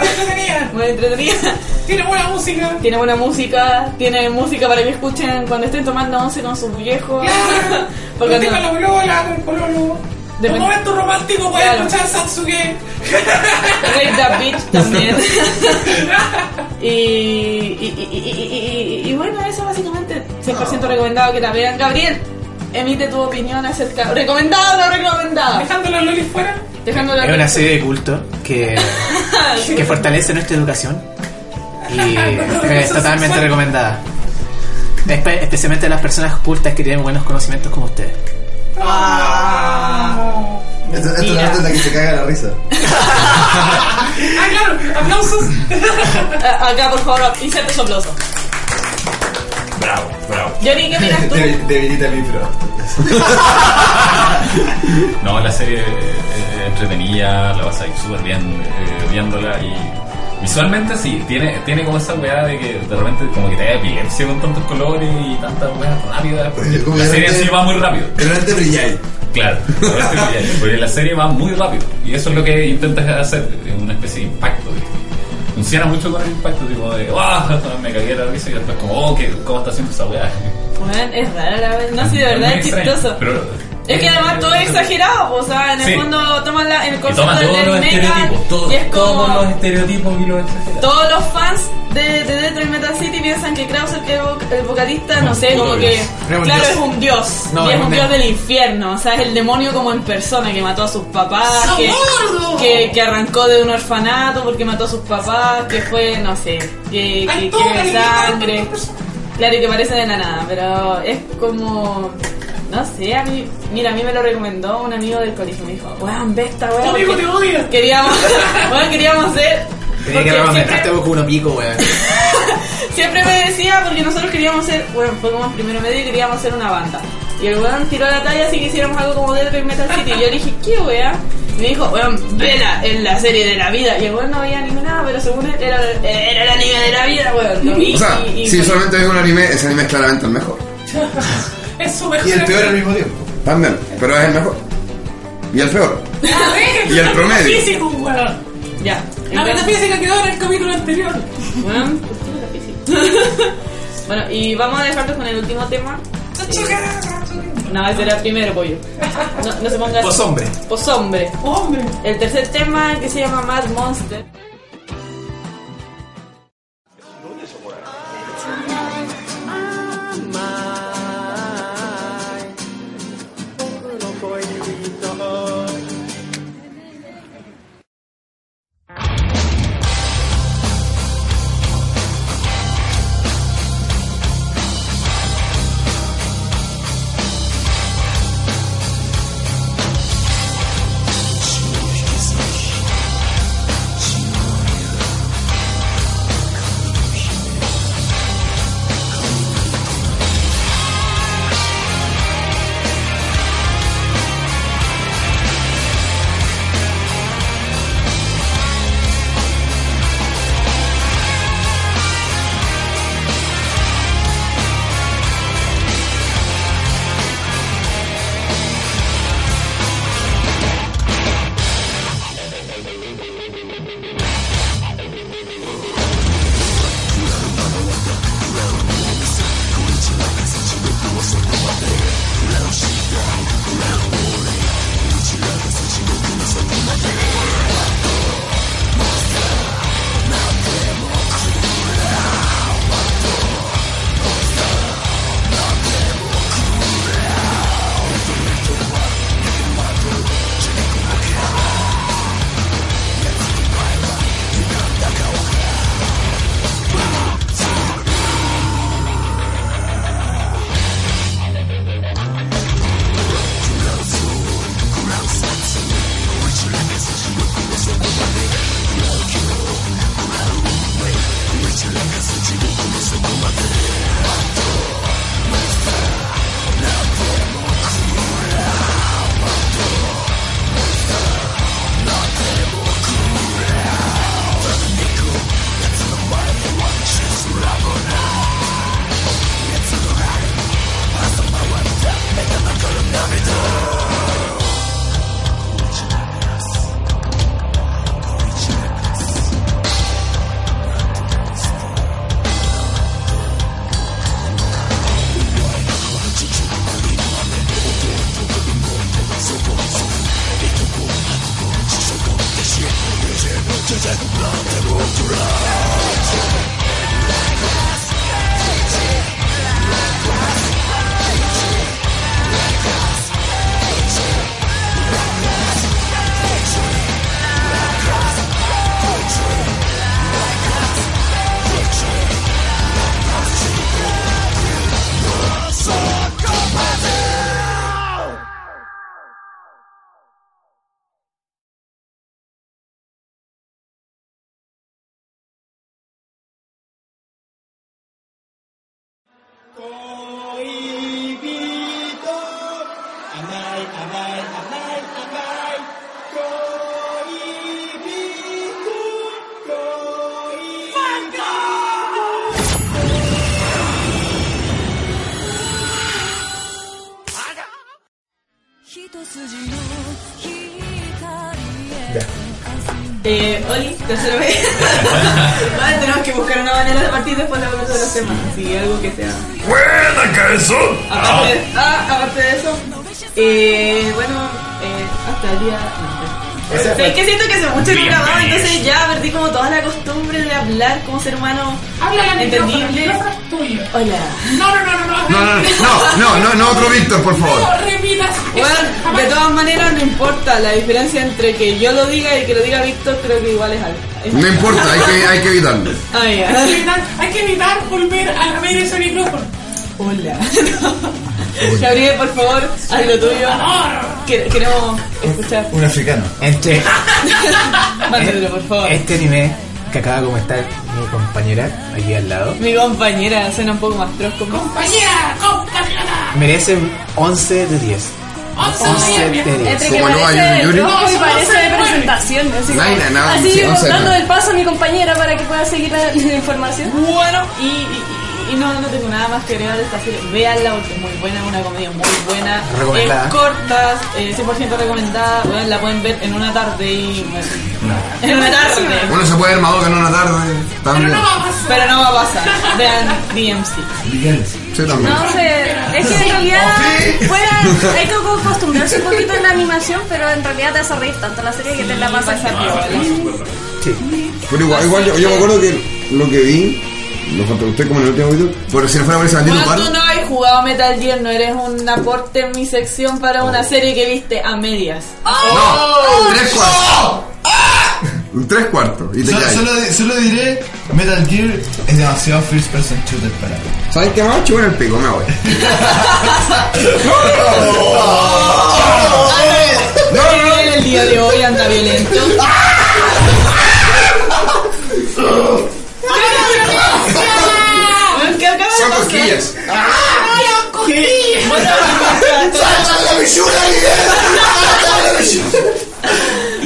Entretenida. Muy entretenida. Tiene buena música. Tiene buena música, tiene música para que escuchen cuando estén tomando once con sus viejos. Claro. Porque Porque no- Un momento romántico puedes Claro. escuchar Satsuge. Rape That Bitch también. y, y, y, y, y- y- y bueno, eso básicamente 100% recomendado que la vean. Gabriel, emite tu opinión acerca. ¿Recomendado o no recomendado? Dejando los lolis fuera. Es una serie de culto que, que fortalece nuestra educación y es totalmente recomendada. Espe- especialmente a las personas cultas que tienen buenos conocimientos como ustedes. Ah. Esto, esto es la parte en la que se caga la risa. Ah, claro, aplausos. A- Acá, por favor, inserte su aplauso. Bravo, bravo. Johnny, ¿qué miras tú? Debilita el libro. No, la serie eh, entretenida, la vas a ir súper bien eh, viéndola y visualmente sí, tiene, tiene como esa weá de que de repente como que te da epilepsia con tantos colores y tantas weas rápidas. porque La serie sí va muy rápido. De repente brilláis. Claro, de repente brilláis, porque la serie va muy rápido y eso es lo que intentas hacer, una especie de impacto. ¿viste? Funciona mucho con el impacto, tipo de, ¡ah! Me cagué la risa y después como, ¡oh! ¿qué, ¿Cómo está haciendo esa weá? Bueno, es rara la vez. No, sí, de verdad es extraño, chistoso. Pero Es que además todo es exagerado, o sea, en el Sí. fondo toman la, el concepto toma del todos los mecha estereotipos, todo- y es como todos los estereotipos y los todos los fans de, de Detroit Metal City piensan que Krauser, que es el, vo- el vocalista, no sé, como que claro dios. es un dios, No, y es un dios del infierno, o sea, es el demonio como en persona que mató a sus papás, que, que, que arrancó de un orfanato porque mató a sus papás, que fue, no sé, que, que, que sangre. Claro, y que parece de la nada, pero es como. No sé, a mí. Mira, a mí me lo recomendó un amigo del colegio. Me dijo, weón, ve esta Tu weón. amigo porque te odia. Queríamos, weón, queríamos hacer. Tenía que siempre, Boku uno pico, weón. siempre me decía, porque nosotros queríamos ser, bueno, fue como en primero medio y queríamos hacer una banda. Y el weón tiró la talla así que hiciéramos algo como Dead Metal City. Y yo le dije, ¿qué weá? Y me dijo, weón, vela en la serie de la vida. Y el weón no veía anime nada, pero según él era, era el anime de la vida, weón. Lo vi O sea, y, y si fue- solamente ves un anime, ese anime es claramente el mejor. Es su mejor. Y el peor al mismo tiempo. También, pero es el mejor. Y el peor. A ver, Y el promedio. Físico, weón. Ya. La metafísica quedó en el capítulo anterior. Bueno, bueno, y vamos a dejarlos con el último tema. No, ese era el primero, pollo. No, no se ponga así. Poshombre. Poshombre. Hombre. El tercer tema que se llama Mad Monster. Mucho que grababa, entonces ya perdí como toda la costumbre de hablar como ser humano entendible. Hola. No, no, no, no, no. No, no, no, no, no, no, otro Víctor, por favor. Bueno, de todas maneras no importa, la diferencia entre que yo lo diga y que lo diga Víctor creo que igual es algo. No importa, hay que, hay que evitarlo. Ah, Hay que evitar, hay que evitar volver a ver ese micrófono. Hola. Gabriel, por favor, haz lo tuyo. Que- Queremos escuchar. Un africano. Entre Mándalo, por favor. este anime que acaba de comentar mi compañera aquí al lado, Mi compañera suena un poco más troz como. Compañera, compañera. merece un 11 de 10. 11 de 10. Entre que Como no hay parece Yuri. y parece de presentación. Así, No así dando no. el paso a mi compañera para que pueda seguir la, la información. Bueno, y, y- no, no tengo nada más que agregar de esta serie. Véanla porque es muy buena, es una comedia muy buena. Recomendada. Es corta, eh, 100% recomendada. Bueno, la pueden ver en una tarde y. bueno, En una tarde. Uno se puede ver Madoka en una tarde. También. Pero no va a pasar. Vean DMC. Miguel. Sí, también. No sé, es que en realidad hay que acostumbrarse un poquito en la animación, pero en realidad te hace reír tanto la serie que te la pasas Pero igual, igual yo, yo me acuerdo que lo que vi, lo faltó usted como en el último video, pero si no fuera por ese maldito Bueno, tú no has jugado Metal Gear, no eres un aporte en mi sección para una serie que viste a medias. No, tres cuartos. Un tres cuartos. Y te Solo, caes. solo, solo diré: Metal Gear es demasiado first person shooter para mí. ¿Sabes qué más? Chupa en el pico, me voy. No, en el día de hoy anda violento. De Son pasar? cosquillas. ¿Qué? Bueno,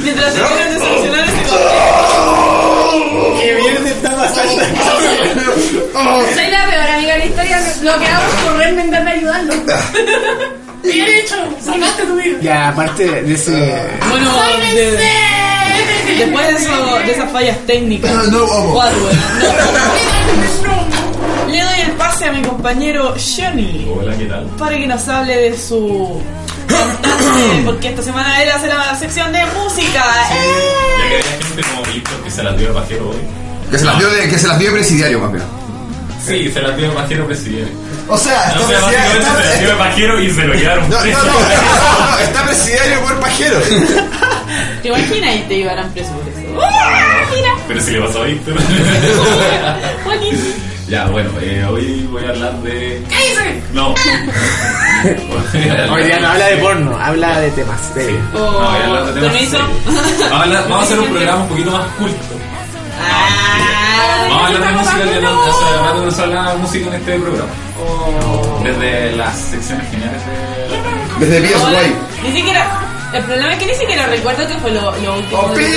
Mientras se quieren de solucionar este conflicto. ¿Qué mierda está pasando? Soy la peor amiga de la historia. Lo que hago es correrme en vez de ayudarlo. Bien hecho, salvaste tu vida. Ya, aparte de ese. Bueno, de- después de, eso, de esas fallas técnicas, No, bueno, no. compañero Johnny Hola, ¿qué tal? para que nos hable de su cantante, porque esta semana él hace la sección de música. ¡Eh! Ya que hay gente como Víctor que se las dio de pajero hoy. Que se las dio de, que se las dio de presidiario, bien. Sí, se las dio de pajero presidente. O sea, No, está o sea, presidiario- básicamente se las dio de pajero y se lo llevaron No, no, preso. no, no, no, está presidiario por pajero. ¿Te imaginas y te llevarán preso por eso? ¡Ah, mira! Pero si le pasó a Víctor. Joaquín. Ya, bueno, eh, hoy voy a hablar de. No. Hoy día no habla de porno, habla de temas serios. No, voy a hablar de temas Permiso. serios. Vamos a, hablar- vamos a hacer un programa un poquito más culto. Ah, Vamos a hablar de música que no, hace rato no se hablaba de música en este programa. Desde las secciones geniales de. Desde Ahora, PSY. Ni siquiera. El problema es que ni siquiera recuerdo qué fue lo, lo último Oh, de que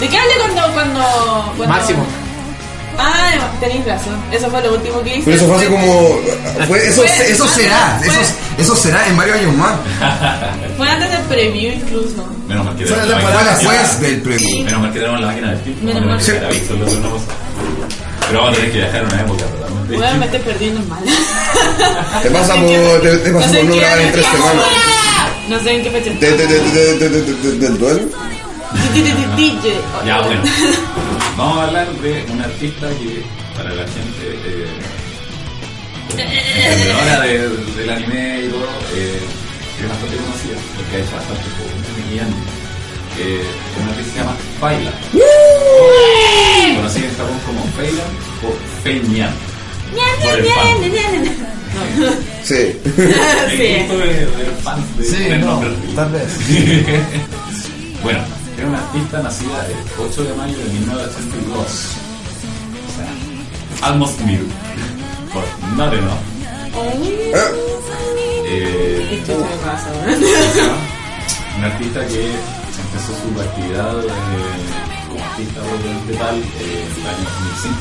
¿De qué hablé cuando, cuando, cuando- Máximo. Ah, tenéis razón. Eso fue lo último que hice. Pero eso fue hace como. Fue, eso, Fue- eso será. fue- Eso, eso será en varios años más. Fue antes del preview incluso. Menos mal que Fue la máquina- Después del premio. Menos mal que tenemos la máquina del tiempo. Menos mal. que hubiera visto lo que no pasó. Pero vamos a tener que viajar a una época totalmente. Bueno, me estoy perdiendo mal. Te pasa por, te, te pasa no por grabar en tres semanas. No sé en qué fecha De, de, de, de, de, de, de- del duelo. DJ. Ya, bueno. Vamos a hablar de un artista que para la gente eh, entendedora de, del anime y todo eh, es bastante conocida porque ha hecho bastante anime. Eh, una artista que se llama Faila. Conocida en Japón como Faila o Feiñan. Por el fan. Sí. El gusto de, de los fans de, Sí, del no, nombre. tal vez. bueno, era una artista nacida el 8 de mayo de 1982. O sea, almost new. Por not enough. Eh, un artista que empezó su actividad eh, como artista de tal eh, en el año 2005.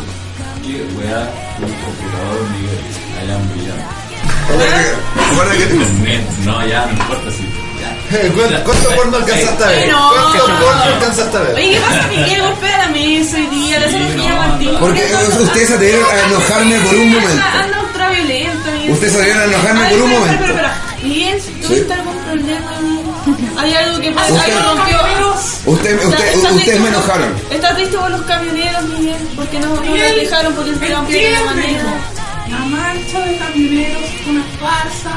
Que wea un computador nivel allá brillante. Recuerda que. No, ya no importa si. ya. ¿Cuánto, cuánto porno alcanzaste a ver? ¿Cuánto porno alcanzaste a ver? Oye, ¿qué pasa? Miguel golpea la mesa hoy día, le hace Sí, un no, Martín. Porque ustedes se atrevieron a enojarme por un momento. Anda ultra violento, Miguel. Ustedes se atrevieron a enojarme por un momento. espera, espera. Miguel, ¿tuviste algún Hay algo que Usted- algo rompió. Usted, usted, ustedes me enojaron. Está triste por los camioneros, Miguel, porque no, Miguel, dejaron porque el de la manejo. La marcha de camioneros es una farsa.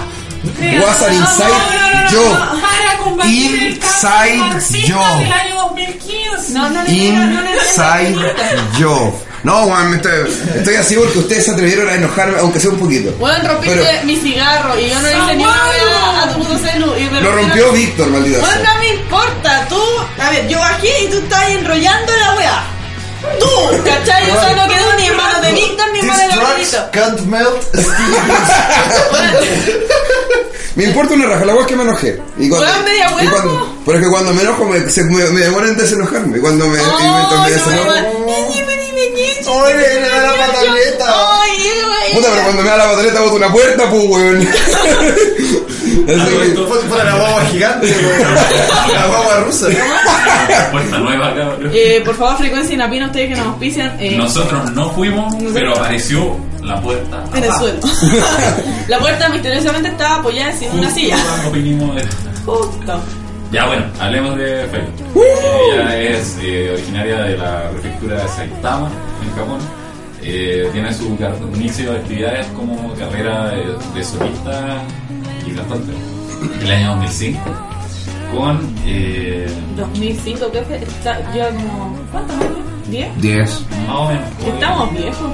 Crea- Was an inside job. Para combatir el Inside job. del año 2015. No, no no. Inside job. No, Juan, estoy, estoy así porque ustedes se atrevieron a enojarme, aunque sea un poquito. Bueno, rompiste Pero- mi cigarro y yo no hice ni una vez a tu puto celu. y Lo rompió Víctor, maldita sea. no me importa, tú. A ver, yo bajé y tú estás enrollando la weá. Tú, ¿cachai? Yo solo quedó can't melt Me importa una raja, la voz que me enojé. Y cuando, y cuando- pero es que cuando me enojo me, se- me, me demora en desenojarme. Y cuando me, y mientras me desenojo. ¡Oye, le da la pataleta! Puta, pero cuando me da la pataleta boto una puerta, pues, weón. Así que- Fue para la guagua gigante. La guagua rusa. Puerta nueva, cabrón. Eh, por favor, frecuencia Inapina, ustedes que nos auspician. Eh, Nosotros no fuimos, pero apareció la puerta. en el suelo. la puerta misteriosamente estaba apoyada encima de una silla. Justo. Ya bueno, hablemos de Feli. Ella es eh, originaria de la prefectura de Saitama, en Japón. Eh, tiene su inicio de actividades como carrera de, de solista y cantante. El año 2005 con eh, 2005, ¿qué fue? Está, yo como. ¿Cuántos años? ¿10? 10. más o menos. Estamos viejos.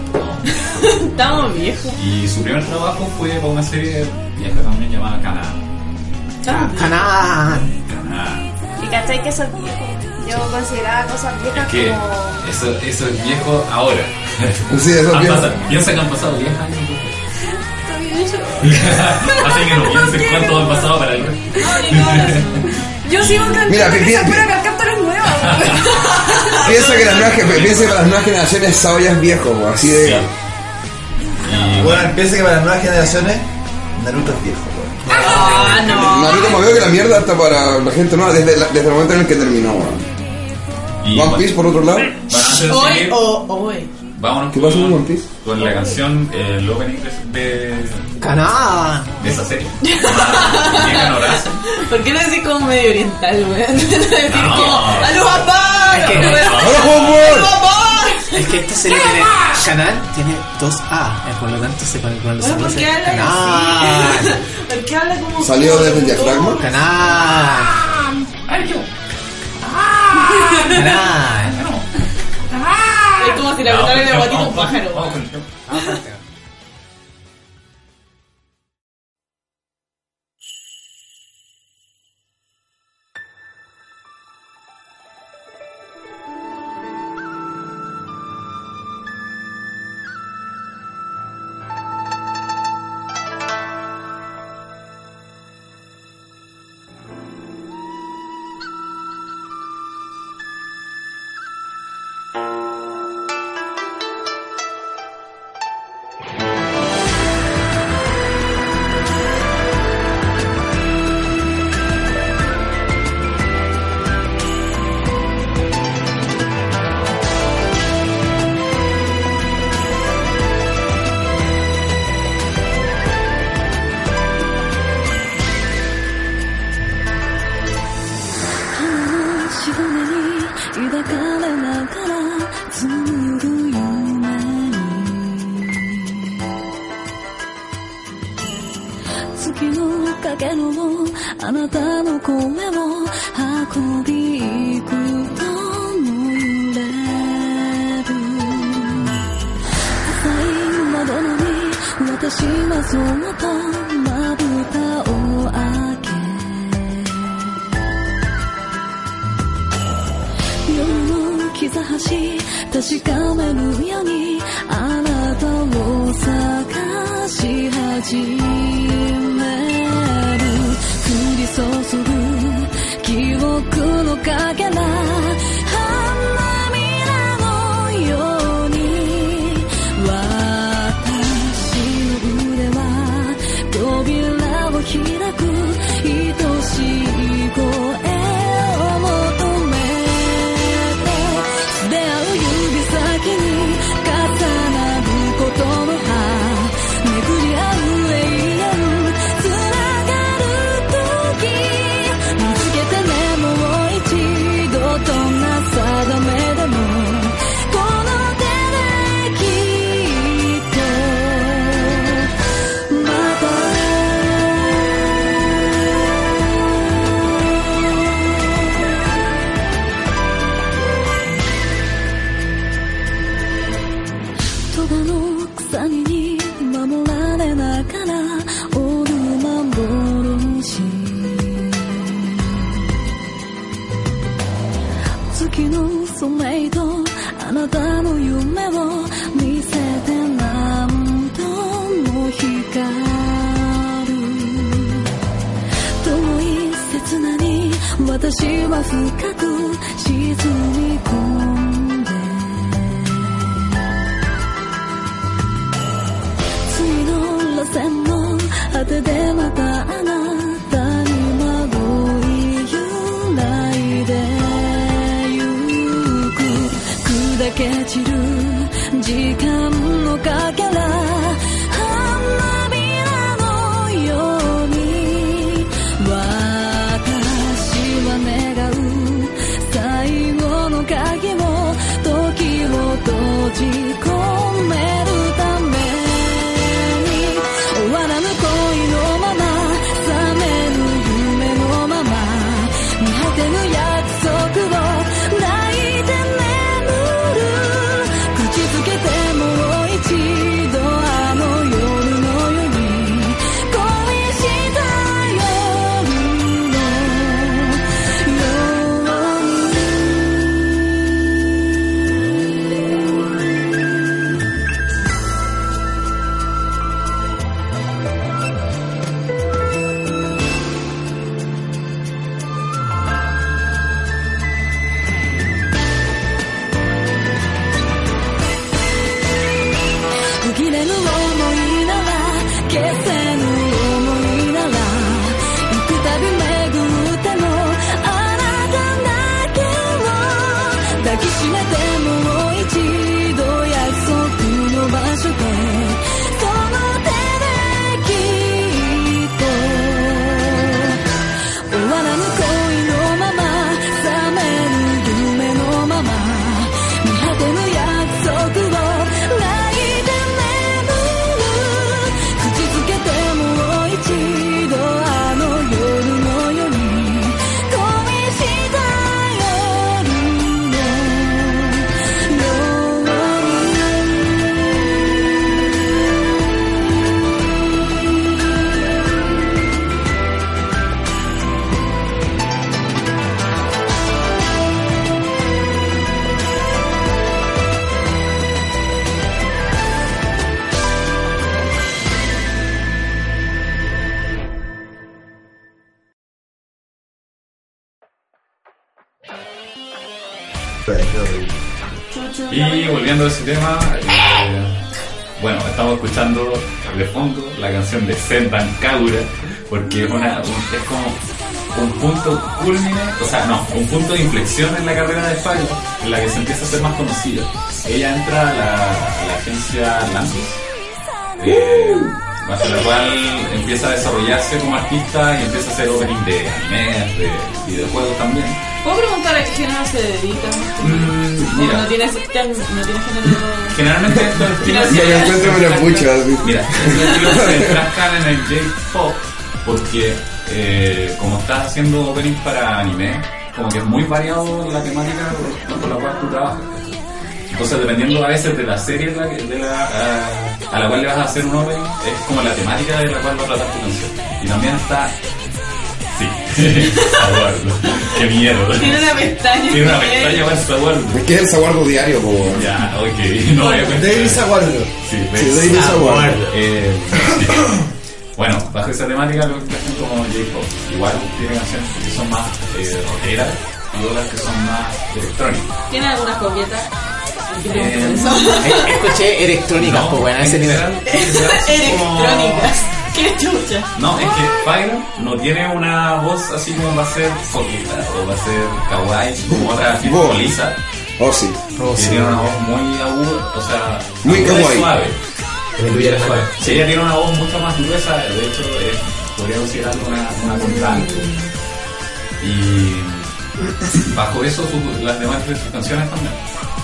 Estamos viejos. Y su primer trabajo fue para una serie vieja también llamada. Estamos viejos. Canal. Kana. Y cachai que eso es viejo. Yo consideraba cosas Es viejas que como. eso, eso es viejo ahora. Sí, eso es Han viejo. pasado- Piensa que han pasado 10 años. Así que no piensen cuánto han pasado para el resto. Yo sigo cantando Mira, que pi- se pi- espera que el canto es nueva. Piensa que las nuevas, piensa que para las nuevas generaciones Sao ya es viejo, po, así de. Y Bueno, empieza que para las nuevas generaciones, Naruto es viejo, güey. Ah, no. Naruto me veo que la mierda está para la gente nueva desde, la- desde el momento en el que terminó, weón. y One Piece, por otro lado. Hoy o hoy. Vámonos ¿Qué pasó con One con, Piece? con la canción, eh, el opening de, de, Canal. de esa serie. ¿Por qué no decís como medio oriental, weón? decir No. como. ¡A los papás! Es que- weón. ¡Hola, ¡A los! Es que esta serie tiene. Canal tiene dos A. eh, Por lo tanto, se pone se Bueno, ¿Por qué habla Canal. ¿Por qué habla como.? ¿Salió desde el diafragma? Canal. Ay, yo. Canal. Como si le gustara el aguatito a un pájaro. 私はそのとまぶたを開け。夜の膝橋確かめるようにあなたを探し始める。降り注ぐ記憶の影。私は深く沈み込んで次の螺旋の果てでまたあなたに惑い揺らいでゆく砕け散る時間のか Sendan Kagura, porque es, como un punto culmine, o sea, no, un punto de inflexión en la carrera de Fire, en la que se empieza a ser más conocida. Ella entra a la, a la agencia Lantis, eh, bajo la cual empieza a desarrollarse como artista y empieza a hacer opening de animes, de videojuegos también. ¿Puedo preguntar a qué género se dedica? Mm, mira. No tiene, no tiene género. Generalmente estos estilos Ya, ya encuentro una pucha. Mira, estos estilos se enfrascan en el J-pop porque eh, como estás haciendo opening para anime, como que es muy variado la temática con la cual tú trabajas. Entonces, dependiendo a veces de la serie de la, de la, a, a la cual le vas a hacer un opening, es como la temática de la cual va a tratar tu canción. Y también está... Sí, Saguardo. Qué miedo. Tiene una pestaña. Tiene una pestaña más Saguardo. Es que es el saguardo diario, po. Ya, ok. No. David Saguardo. Sí, Sí, David Saguardo. Eh, bueno, bajo esa temática lo clasifican como J-pop. Igual tiene canciones que son más eh, rockeras y otras que son más electrónicas. ¿Tiene algunas copietas? Eh, Escuché electrónicas, No, pues bueno, a ese nivel. Electrónicas. Qué chucha. No, es que Pyro no tiene una voz así como va a ser coqueta o va a ser kawaii como otra tipo Vos. Lisa. Oh, sí. tiene una voz muy aguda, o sea, Muy kawaii. suave. Sí, ella tiene una voz mucho más gruesa, de hecho, es, podría considerarlo una, una contralto. Y bajo eso su- las demás de sus canciones también.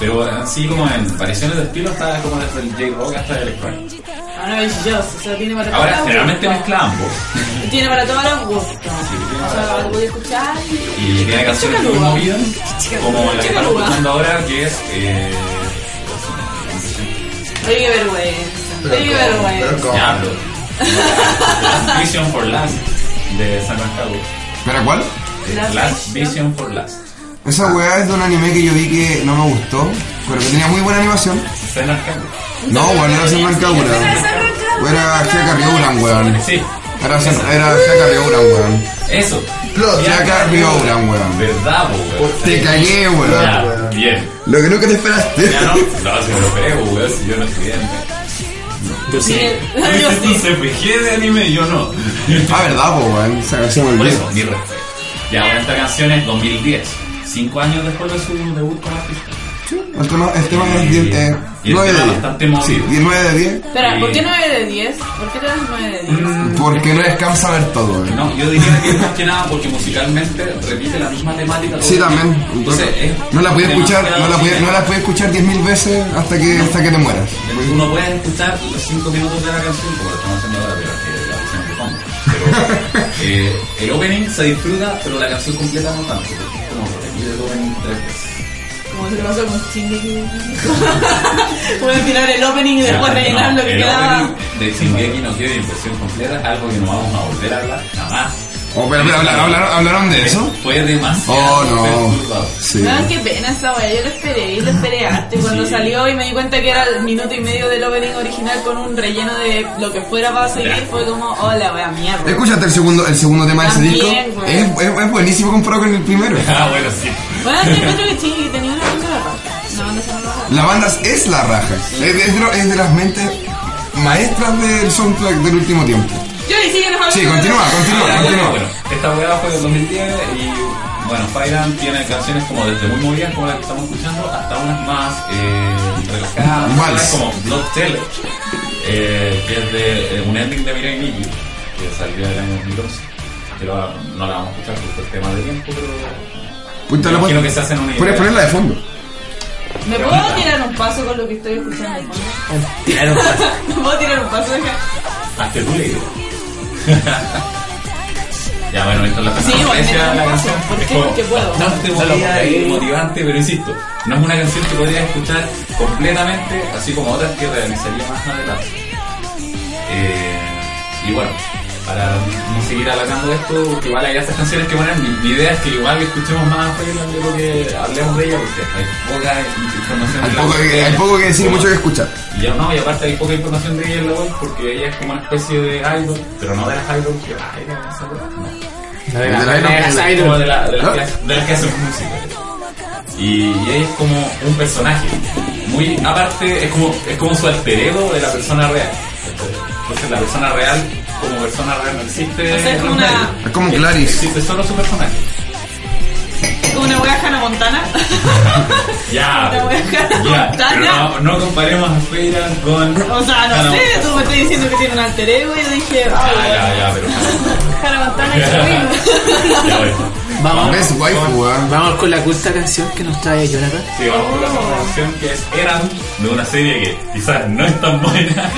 Pero así como en variaciones de estilo está como desde el J-Rock hasta el electrónico. Ahora maravilloso, o sea, tiene para todos Ahora, los generalmente mezcla ambos. Tiene para todos los gustos. O sea, lo voy a escuchar y... Y tiene canciones muy movidas, como la que estamos escuchando ahora, que es... Eh, Oye, qué vergüenza. Oye, qué vergüenza. Diablo. Last Vision for Last, de San Francisco. ¿Para cuál? Last Last Vision. Vision for Last. Esa weá es de un anime que yo vi que no me gustó, pero que tenía muy buena animación. Senna Kagura. No, weón, no era Senran Kagura. Era Hyaka Ryouran, weón. Sí. Era, Hyaka Ryouran, weón. Eso. Hyaka Ryouran, weón. Verdad, weón. Te cagué, weón. Ya, bien. Lo que nunca te esperaste. Ya no, no, si me lo creo, weón, si yo no estudié anime. Yo sí. Yo sí. Se fijé de anime, yo no. Ah, verdad, po, weón. Esa canción Por olvidé. eso, mi respeto. Ya, bueno, esta canción es 2010. Cinco años después de su debut como artista. El tema, el tema es 10, eh, Y el 9 de tema 10. bastante movido. Sí, 9 de 10. Espera, ¿por qué 9 de 10? ¿Por qué te das 9 de 10? Mm, Porque no descansa ver todo, weón. No, yo diría que es más que nada porque musicalmente repite la misma temática. Sí, también. Entonces, es No la puedes escuchar, no la puedes, no la puedes escuchar 10.000 veces hasta que, hasta que te mueras. Tú no puedes escuchar los 5 minutos de la canción lo estamos haciendo ahora, pero es que la canción de fondo. Pero eh, el opening se disfruta, pero la canción completa no tanto. porque es como repetir el opening tres veces. Como se lo pasó con Shingeki. Pueden tirar el opening y después rellenar no, lo que el quedaba. de Shingeki no quiere impresión completa, es algo que no vamos a volver a hablar jamás. Oh, pero, pero, ¿hablaron, de eso? Fue demasiado Oh, no. Sí. Weón, qué pena esa wea, yo lo esperé y lo esperé harto y cuando Sí. salió y me di cuenta que era el minuto y medio del opening original con un relleno de lo que fuera para seguir fue como, hola wea, mierda. Escúchate el segundo, el segundo tema de ese disco. Es, es buenísimo comparado con el primero. Ah, bueno, sí. Bueno, yo encuentro que sí, tenía una banda de rock. Una banda sonora rock. La banda es la raja. Es, es de, es de las mentes maestras del soundtrack del último tiempo. Yo y síguenos hablando. Sí, continúa, continúa, Ah, continúa. Bueno, esta weá fue del 2010 y bueno, Fairan tiene canciones como desde muy movidas como la que estamos escuchando hasta unas más eh, relajadas, Vals. unas como Blood Teller, eh, que es de eh, un ending de Mirai Nikki, que salió en el año 2011. Que lo- no la vamos a escuchar por el tema de tiempo, pero La imagino pon- que se hacen una Puedes idea. ponerla de fondo. ¿Me puedo tirar un paso con lo que estoy escuchando de fondo? Tirar un paso. ¿Me puedo tirar un paso? Hazte tu lío. ya bueno, esto es la Sí, aprecia da un la canción. ¿Por Es qué? como Porque puedo. Bastante y motivante, pero insisto, no es una canción que podrías escuchar completamente, así como otras que realizaría más adelante. Eh, y bueno, para no seguir alargando esto, porque igual hay estas canciones que ponen, mi, mi idea es que igual escuchemos más a Fairyland de lo que hablemos de ella, porque hay poca información Hay de poco, que, hay poco que decir, Como- mucho que escuchar. y ya no, y aparte hay poca información de ella en la web porque ella es como una especie de idol, pero no de las idol que ay, esa no. De De la- la- de las Como idol. de, la, de, las que, de las que hacen música. Y, y ella es como un personaje. Muy aparte, es como, es como su alter ego de la persona real. Entonces la persona real, como persona real no existe. O sea, es como una-. Es como Clarice. Existe solo su personaje. Como una wea Hannah Montana. Ya, Una wea Hannah ya. Montana. Pero no, no comparemos a Feira con. O sea, no Hannah sé, Montana. tú me estás diciendo que tiene un alter ego y yo dije, ah, Ya, ya, ya, pero. Hannah Montana es lo mismo. Ya, bueno. Vamos, Best vamos con la culta canción que nos trae Jonathan. Sí, vamos con la segunda canción que es Eran, de una serie que quizás no es tan buena.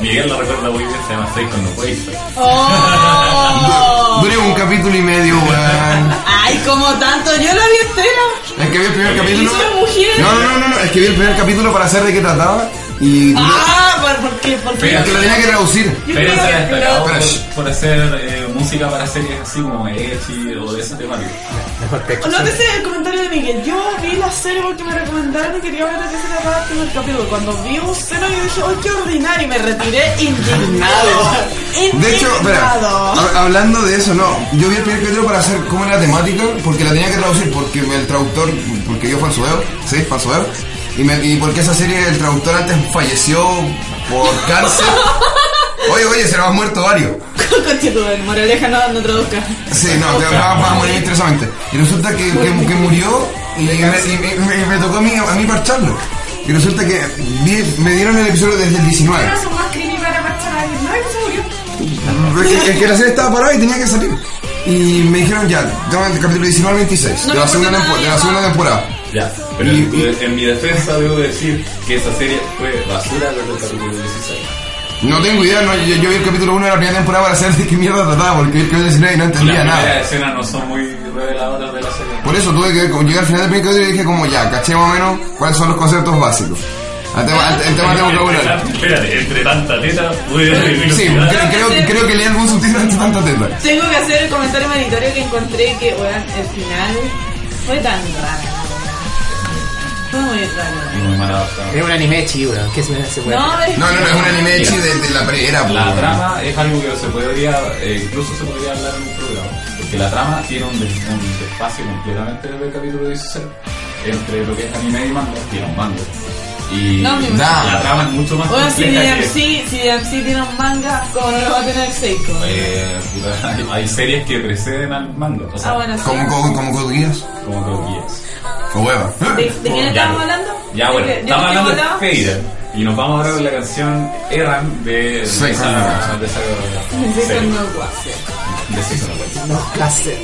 Miguel la recuerda muy bien, se llama Seis con no puede ser. Oh. Dure un capítulo y medio, weón. Ay, como tanto, yo la vi entera. Es que vi el primer capítulo. No, no, no, no, es que vi el primer capítulo para saber de qué trataba y. Ah, ¿por, qué? ¿Por qué? Es que lo tenía que traducir. Pero se ha destacado Pero, por, por hacer eh, música para series así como Echi o de ese tema. No te sé el comentario de Miguel. Yo vi la serie porque me recomendaron y quería ver a qué se trataba el primer capítulo. Cuando vi un seno yo dije, ¡ay, qué ordinario! Y me retiré indignado. De hecho, espera, hablando de eso, no, yo vi el primer capítulo para saber cómo era la temática, porque la tenía que traducir, porque el traductor, porque yo falsueo, sí, falsueo, y, me, y porque esa serie el traductor antes falleció por cáncer. Oye, oye, se nos han muerto varios. Conchetumare, moraleja no, no traduzca. Sí, no, te va, va a morir misteriosamente. Y resulta que, que, que murió y, me, y me- me- me tocó a mí, a mí parcharlo. Y resulta que vi- me dieron el episodio desde el 19. Pero son más para marchar a alguien. No, es que se murió. Es que, la serie estaba parada y tenía que salir. Y me dijeron ya, el capítulo 19 al 26 No de, la segunda de la segunda temporada. Ya, pero en, mi defensa debo decir que esa serie fue basura desde el capítulo 16. No tengo idea, no, yo, vi el capítulo 1 de la primera temporada para saber de qué mierda trataba, porque vi el capítulo 19 y no entendía nada. Las escenas no son muy reveladoras de la serie. Por eso tuve que llegar al final del primer capítulo y dije como ya, caché más o menos cuáles son los conceptos básicos. El tema, el tengo que volar. Espérate, entre tanta teta, Sí, creo, creo, creo que leí algún subtítulo entre tanta teta. Tengo que hacer el comentario humanitario que encontré que, bueno, el final fue tan raro fue muy raro. Muy Era un anime chido, ¿qué se, no, no, no, es un anime chido de, de, la pre era. La trama es algo que se podría, eh, incluso se podría hablar en un programa, porque la trama tiene un, despacio completamente del capítulo 16 entre lo que es anime y manga, tiene un manga. Y la trama es mucho más bueno, compleja si DMC, si tiene un manga, ¿cómo no lo va a tener Seiko? Eh, hay, series que preceden al manga. O ah, bueno, sí. Como Code Como ¿De, de quién estamos hablando? Ya, bueno, estamos hablando de Feira. Y nos vamos ahora con la canción Erran de Seiko De No, placer.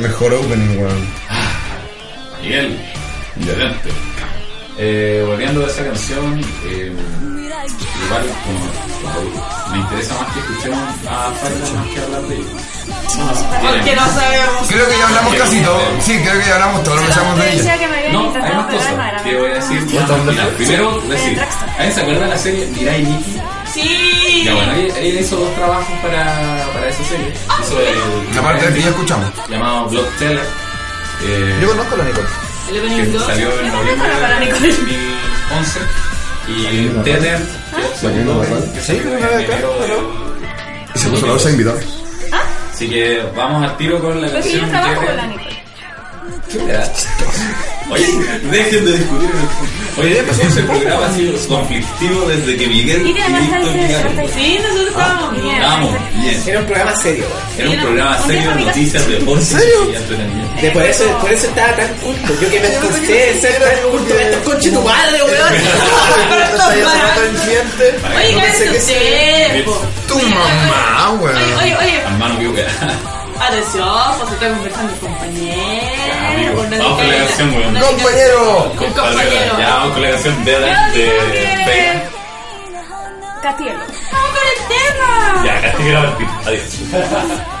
Mejor opening, weón. Miguel, excelente. Eh, volviendo a esa canción, eh, igual como, como me interesa más que escuchemos a Fiverr más que hablar de ella. Porque no sabemos. Creo que ya hablamos casi todo. Sí, creo que ya hablamos todo lo que sabemos de ella. No, hay más cosas que voy a decir. Primero, decir. ¿alguien se acuerda de la serie Mirai Nikki? Sí. Ya bueno, ella, ella hizo dos trabajos para, para esa serie. Hizo el La parte que ya escuchamos. llamado Blood Teller. Eh, Yo conozco a la Nicole. El que opening 2. salió en noviembre de Nicole. 2011 y el segundo Sí, en no era acá, Y se puso la bolsa de invitados. Así que vamos al tiro con la Pero canción yo trabajo con la Nicole. Ya. Oye, dejen de discutir. Oye, empezó ese programa ha sido conflictivo desde que Miguel Y Víctor llegaron. de Sí, nosotros estábamos bien. Estábamos bien. Era un programa serio. Era un programa serio de noticias, deportes y. De por, eso, por eso estaba tan culto. Yo que me esforcé en ser tan culto de estos conches tu madre, weón. Oye, cállate usted. po. Tu mamá, Oye, weón. oye, oye. Hermano mío, que Atención, pues está conversando el compañero. nadie Vamos con la canción, weón. Compañero. Compañero. Ya, vamos con la canción de Yo de. Castielo. Vamos con el tema. Ya, te quiero partir. Adiós.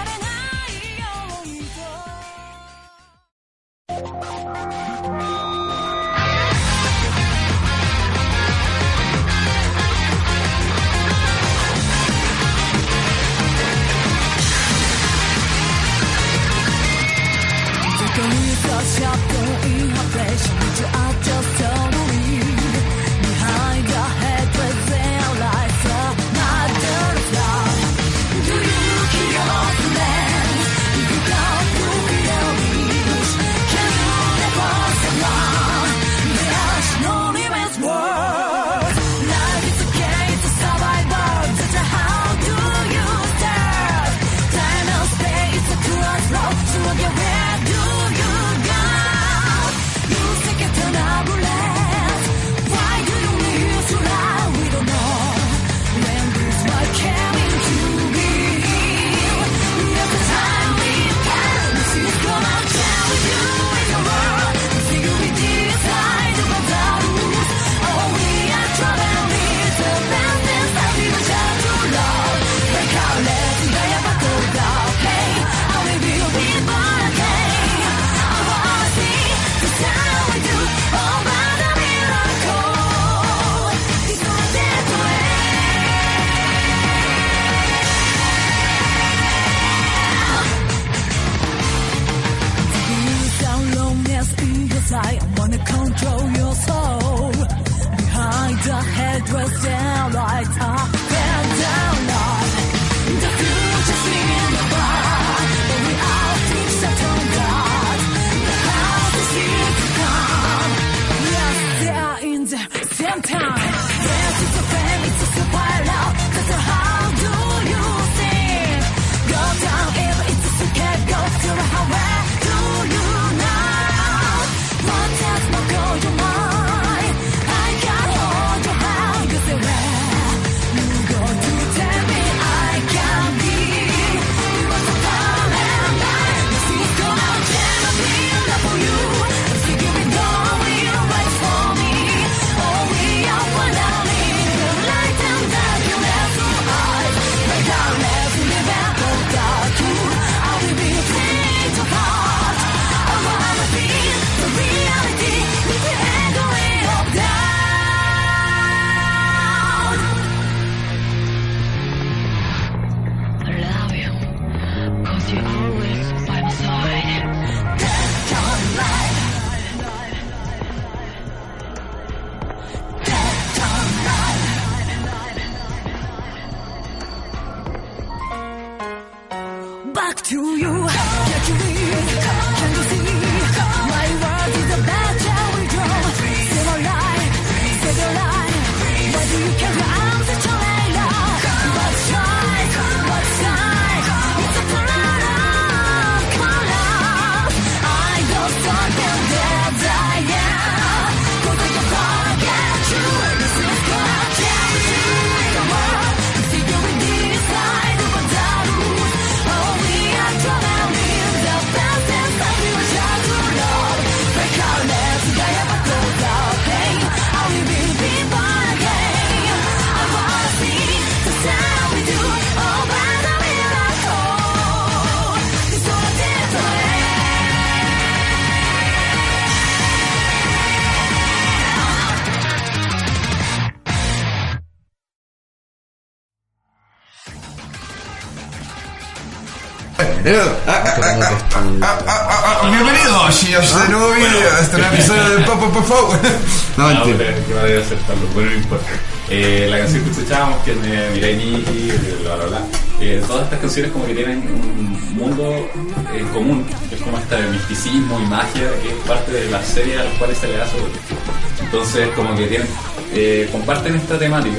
Bienvenidos, chicos, de nuevo video. Este es un episodio de Pop Pop Pop. No, mentira. pero que a aceptarlo, bueno, no importa. Eh, la canción que escuchábamos, que es de Mirai Nikki, bla bla bla. Eh, todas estas canciones como que tienen un mundo en común, que es como este misticismo y magia, que es parte de las series a las cuales se le da sobre. Entonces, como que tienen, eh, comparten esta temática.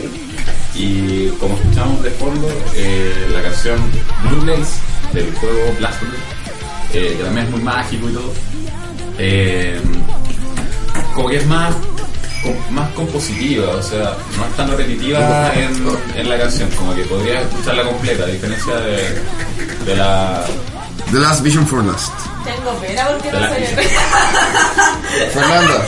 Y como escuchamos de fondo, eh, la canción Blue Blaze del juego Blue, eh, que también es muy mágico y todo. Eh, como que es más com- más compositiva, o sea, no es tan repetitiva en, en la canción, como que podría escucharla completa, a diferencia de, de la... The Last Vision for Last. Tengo pena porque no sé. Fernanda.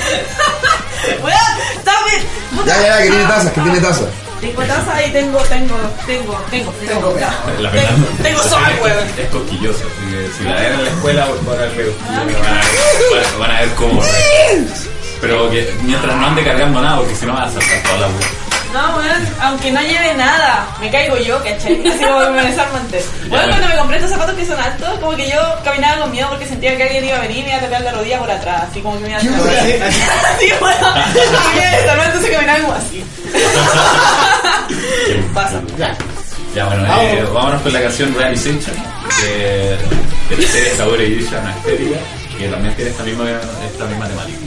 Weón, stop it. Puta. Ya, ya, ya, que tiene tazas, que tiene tazas. Tengo taza y tengo, tengo, tengo, tengo, tengo, Tengo, Fernanda tengo sol, weón. es cosquillosa, así que si la ven en la escuela, por favor, háganle cosquillas, van, a ver, van, van a ver cómo... Pero que mientras no ande cargando nada, porque si no van a saltar toda la wea. No, weón, aunque no lleve nada, me caigo yo, ¿cachai? Así como que me desarmo antes. Bueno, cuando me compré estos zapatos que son altos, como que yo caminaba con miedo porque sentía que alguien iba a venir y me iba a tocar la rodilla por atrás, así como que me iba a hacer así, bueno, y me desarmé, entonces caminaba como así. Pasa, ya. Ya, bueno, eh, vámonos con la canción Realization, que de la serie Sabore Yusha, una estética, que también tiene esta misma, esta misma temática.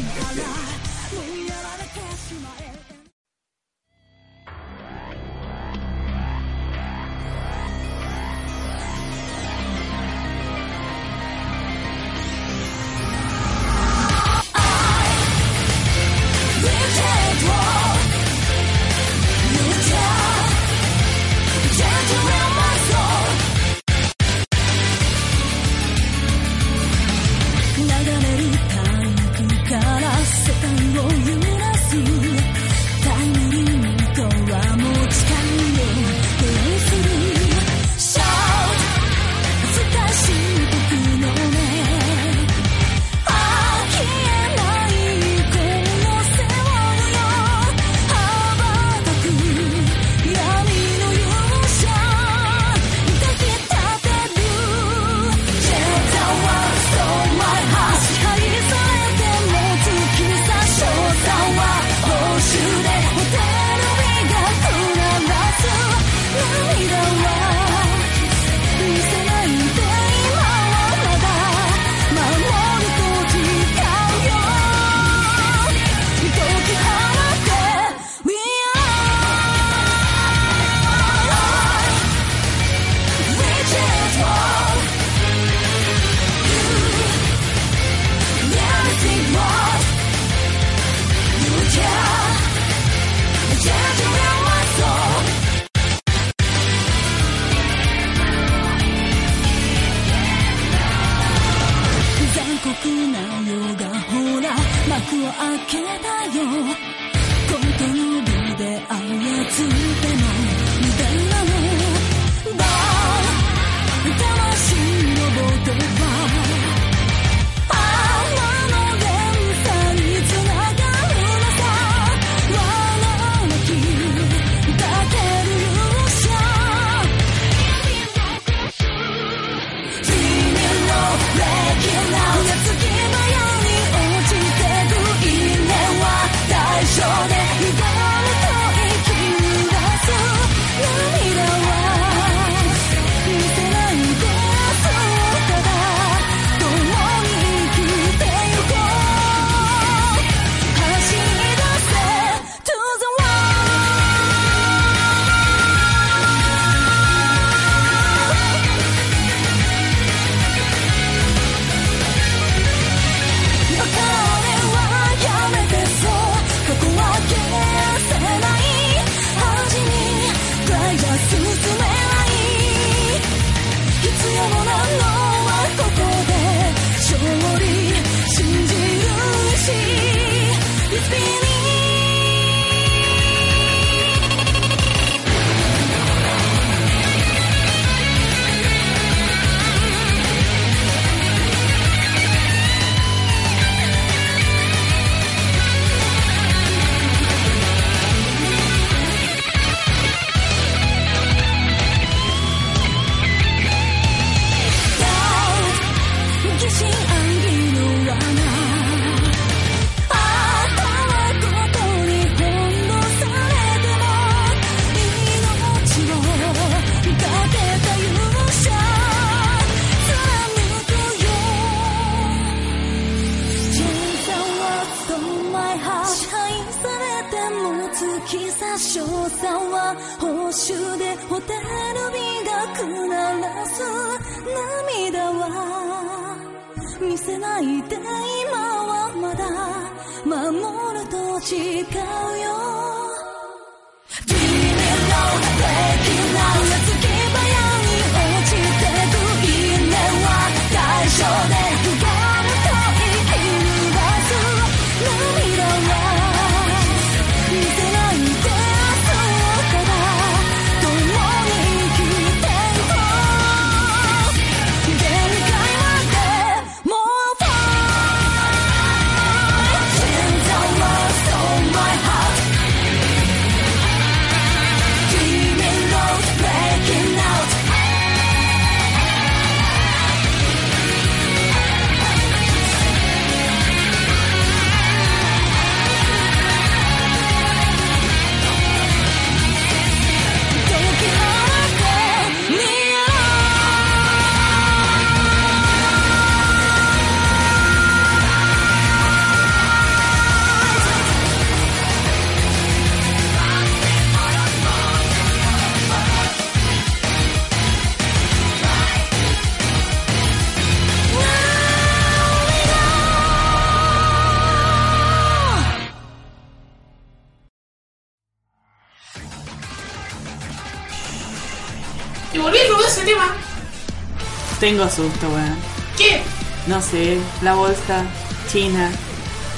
Tengo susto, weón. ¿qué? No sé, la bolsa, China,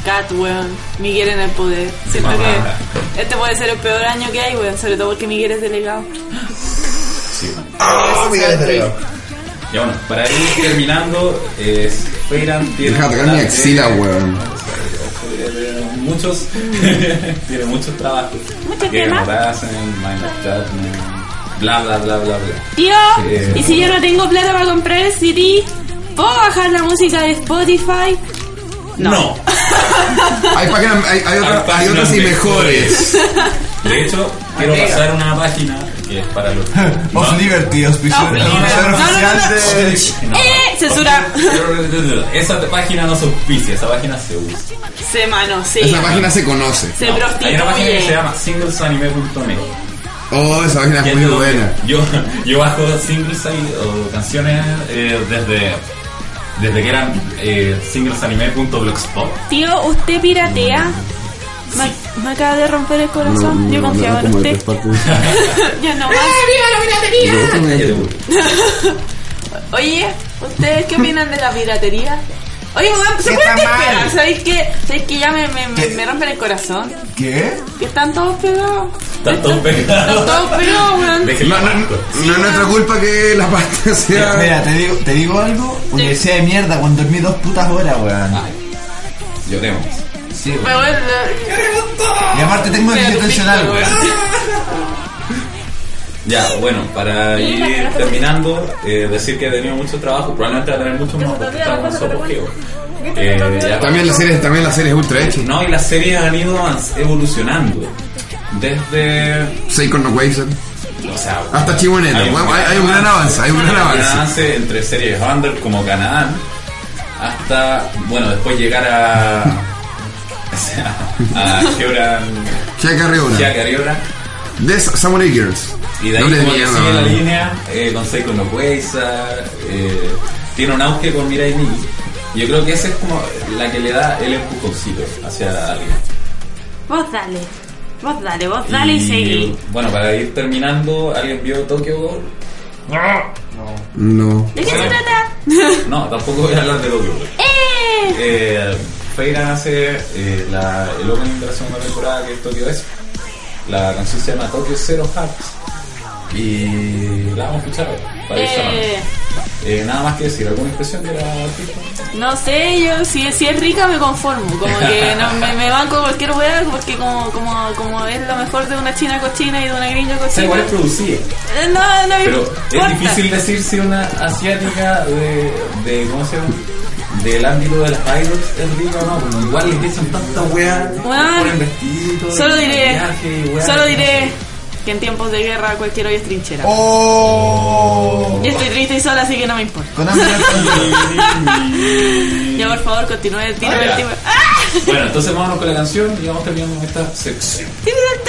Cat, weón, Miguel en el poder. Siento que este puede ser el peor año que hay, weón, sobre todo porque Miguel es delegado. Sí. ¡Ah, Miguel es delegado! Ya bueno, para ir terminando, eh, Feyran tiene. Deja de tocar mi axila, weón. Muchos. tiene muchos trabajos. Muchos temas. Judgment, bla bla bla bla bla. Tío, Eh, ¿y si yo no tengo plata para comprar el CD? ¿Puedo bajar la música de Spotify? No. Hay, páginas- hay, hay, otras- Hay hay otras y mejores. De hecho, quiero pasar una página que es para los. De... No. ¡Eh! ¡Censura! Esa página no se auspicia, esa página se usa. Se manosea. Esa página se conoce. Se No, hay una página que se llama singlesanime.net. Oh, esa página es muy buena. Yo, yo bajo singles ahí, o canciones eh, desde, desde que eran eh, singlesanime.blogspot. Tío, ¿usted piratea? Me, me acaba de romper el corazón. Yo confiaba en usted. ya no más. ¡Eh, viva la piratería! Oye, ¿ustedes qué opinan de la piratería? Oye, weón, ¿se ¿Qué pueden está mal? esperar? ¿Sabéis que, ¿sabéis que ya me, me, me, ¿Qué? me rompen el corazón? ¿Qué? Que están todos pegados. Están todos Están pegados. todos pegados, weón. No, no, no es nuestra culpa que la pasta sea. Mira, te digo, te digo algo. Universidad de mierda, cuando dormí dos putas horas, weón. Lloremos. Sí, weón. Y aparte tengo déficit atencional, weón. Ya, bueno, para ir terminando, eh, decir que he tenido mucho trabajo, probablemente va a tener mucho más porque estamos en su apogeo. Eh, También la serie, también la serie es ultra hecha. No, y las series han ido evolucionando. Desde. Seiko no. O sea, Hasta Chimoneta. hay un Bueno, hay, hay un gran avance, hay un gran avance. entre series under como Canadá hasta, bueno, después llegar a. o sea, a Hyoran. Chiaka Ryora. De Samurai Girls. Y de ahí No como que sigue la línea eh, con Seiko no Weiza, eh, tiene un auge con Mirai Nikki. Yo creo que esa es como la que le da el empujoncito hacia alguien. Vos dale. Vos dale, vos dale y, seguí. Bueno, para ir terminando, ¿alguien vio Tokyo Ghoul? No. ¿De qué se trata? No, tampoco voy a hablar de Tokyo Ghoul. ¡Eh! Eh, Feiran hace eh, la, el opening de la segunda temporada que es Tokyo S. La canción se llama Tokyo Zero Hearts. Y la vamos a escuchar para. Eh, Eh, nada más que decir, ¿alguna impresión de la artista? no sé, yo si, si es rica me conformo. Como que no, me, me banco cualquier weá porque como, como, como es lo mejor de una china cochina y de una gringa O sea, cochina. igual es producida. eh, No, no Pero importa. es difícil decir si una asiática de, de ¿cómo se llama? Del ámbito de las idols es rica o no, igual les dicen tanta weá, Weón, ponen vestido y Solo y diré, y weá, solo diré que en tiempos de guerra cualquier hoy es trinchera. ¡Oh! Yo estoy triste y sola, así que no me importa. Con hambre Ya, por favor, continúe, Ah, el tipo. ¡Ah! Bueno, entonces vámonos con la canción y vamos terminando esta sección. ¡Tírame el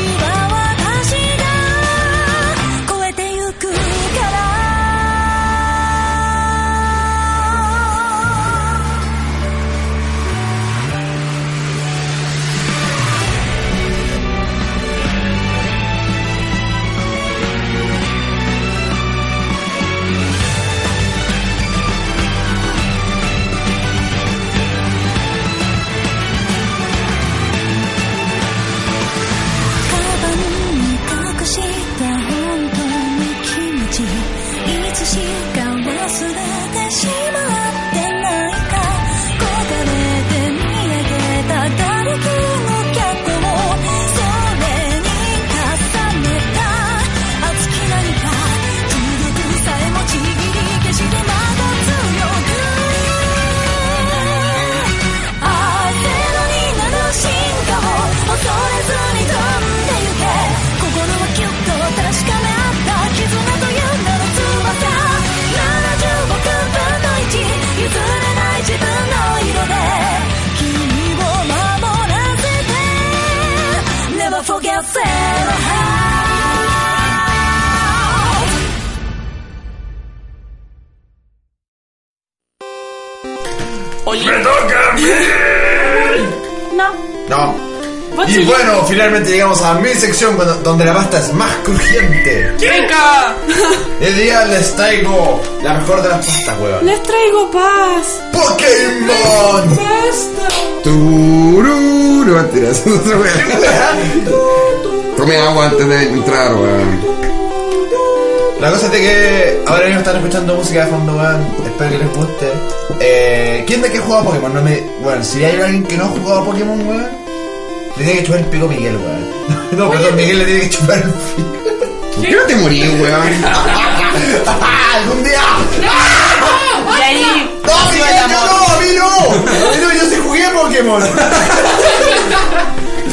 you finalmente llegamos a mi sección donde la pasta es más crujiente. ¡Rica! El día les traigo la mejor de las pastas, weón. Les traigo paz. ¡Pokémon! ¡Pasta! ¡Tururu! Mentiras, otra weón. Tome agua antes de entrar, weón. La cosa es de que ahora mismo están escuchando música de fondo, weón. Espero que les guste. Eh, ¿Quién de qué juega Pokémon? No me. Bueno, si hay alguien que no ha jugado Pokémon, weón. Le tiene que chupar el pico a Miguel, weón. No, perdón, Miguel le tiene que chupar el pico. ¿Por qué no te morís, weón? ¡Algún día! Y ahí. ¡No, Miguel, yo no! ¡A mí no! Yo, yo sí jugué a Pokémon.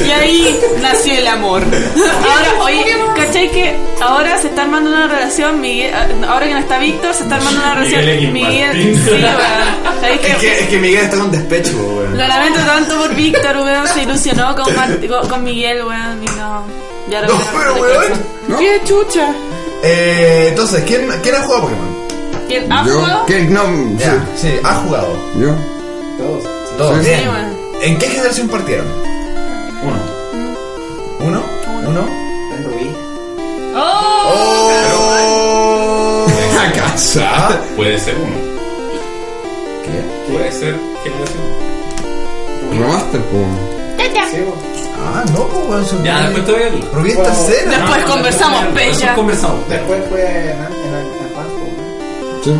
Y ahí nació el amor. Ahora, oye, ¿cachai que ahora se está armando una relación? Miguel, ah, ahora que no está Víctor, se está armando una relación. Miguel, Miguel sí, weón. Es que, es que Miguel está con despecho, weón. Lo lamento tanto por Víctor, weón. Se ilusionó con, con, Miguel, weón. Y no. Ya lo no, pero weón. ¿No? ¡Qué chucha! Eh, entonces, ¿quién, ¿quién ha jugado Pokémon? ¿Quién ha jugado? ¿Qué? No, sí. Ha jugado. ¿Yo? Todos. Todos. ¿En qué generación partieron? Uno. ¿Uno? ¿Uno? En Rubí. ¡Oh! ¡Oh! ¿Ah? Puede ser uno. ¿Qué? Puede ser generación. Remaster, po. Sí. Ah, no, pues Ya, después te voy a Rubí es tercera. Después conversamos, Después Peña. conversamos. Después fue en, Advance. Sí.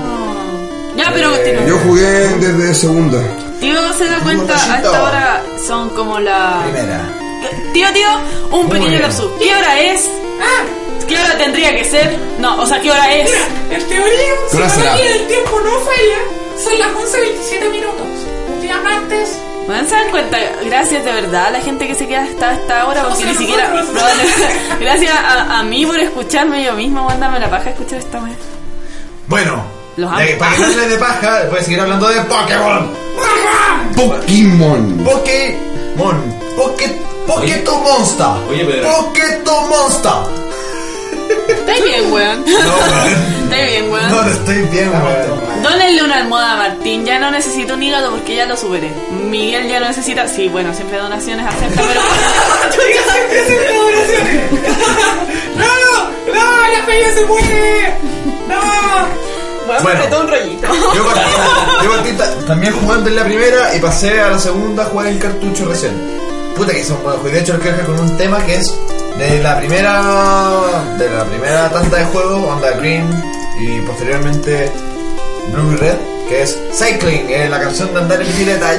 Ya, pero Eh, continúa. Yo jugué desde segunda. Tío, se da cuenta, a esta hora son como la... Primera. Tío, tío, un pequeño bien. lapsus. ¿Qué hora es? Ah, ¿Qué hora tendría que ser? No, o sea, ¿qué hora es? mira, en teoría, si ¿Qué hora la del tiempo no falla, son las 11.27 minutos. Un día martes, Bueno, ¿se dan cuenta? Gracias de verdad a la gente que se queda hasta esta hora, porque ni siquiera... gracias a, a mí por escucharme yo misma, mandarme la paja escuchar esta vez. Bueno, Los amo. para que no hable de paja, puedes seguir hablando de Pokémon. Pokémon. Pokémon. Poké, Pokéto Monster. Oye, Pedro. Pokéto Monster. Estáis bien, weón. No, weón. Estáis bien, weón. No, no estoy bien, weón. Dónenle una almohada a Martín, ya no necesito un hígado porque ya lo superé. Miguel ya no necesita, sí, bueno, siempre donaciones acepta, pero ¡No! ¡No! ¡La peña se muere! ¡No! bueno, Bueno. apretó un rollito. Yo, partí, yo partí ta- también jugando en la primera y pasé a la segunda a jugar en cartucho recién. Puta que son buenos juegos. De hecho, el que dejar con un tema que es de la primera de la primera tanda de juego, onda Green y posteriormente Blue Red, que es Cycling, eh, la canción de andar en bicicleta.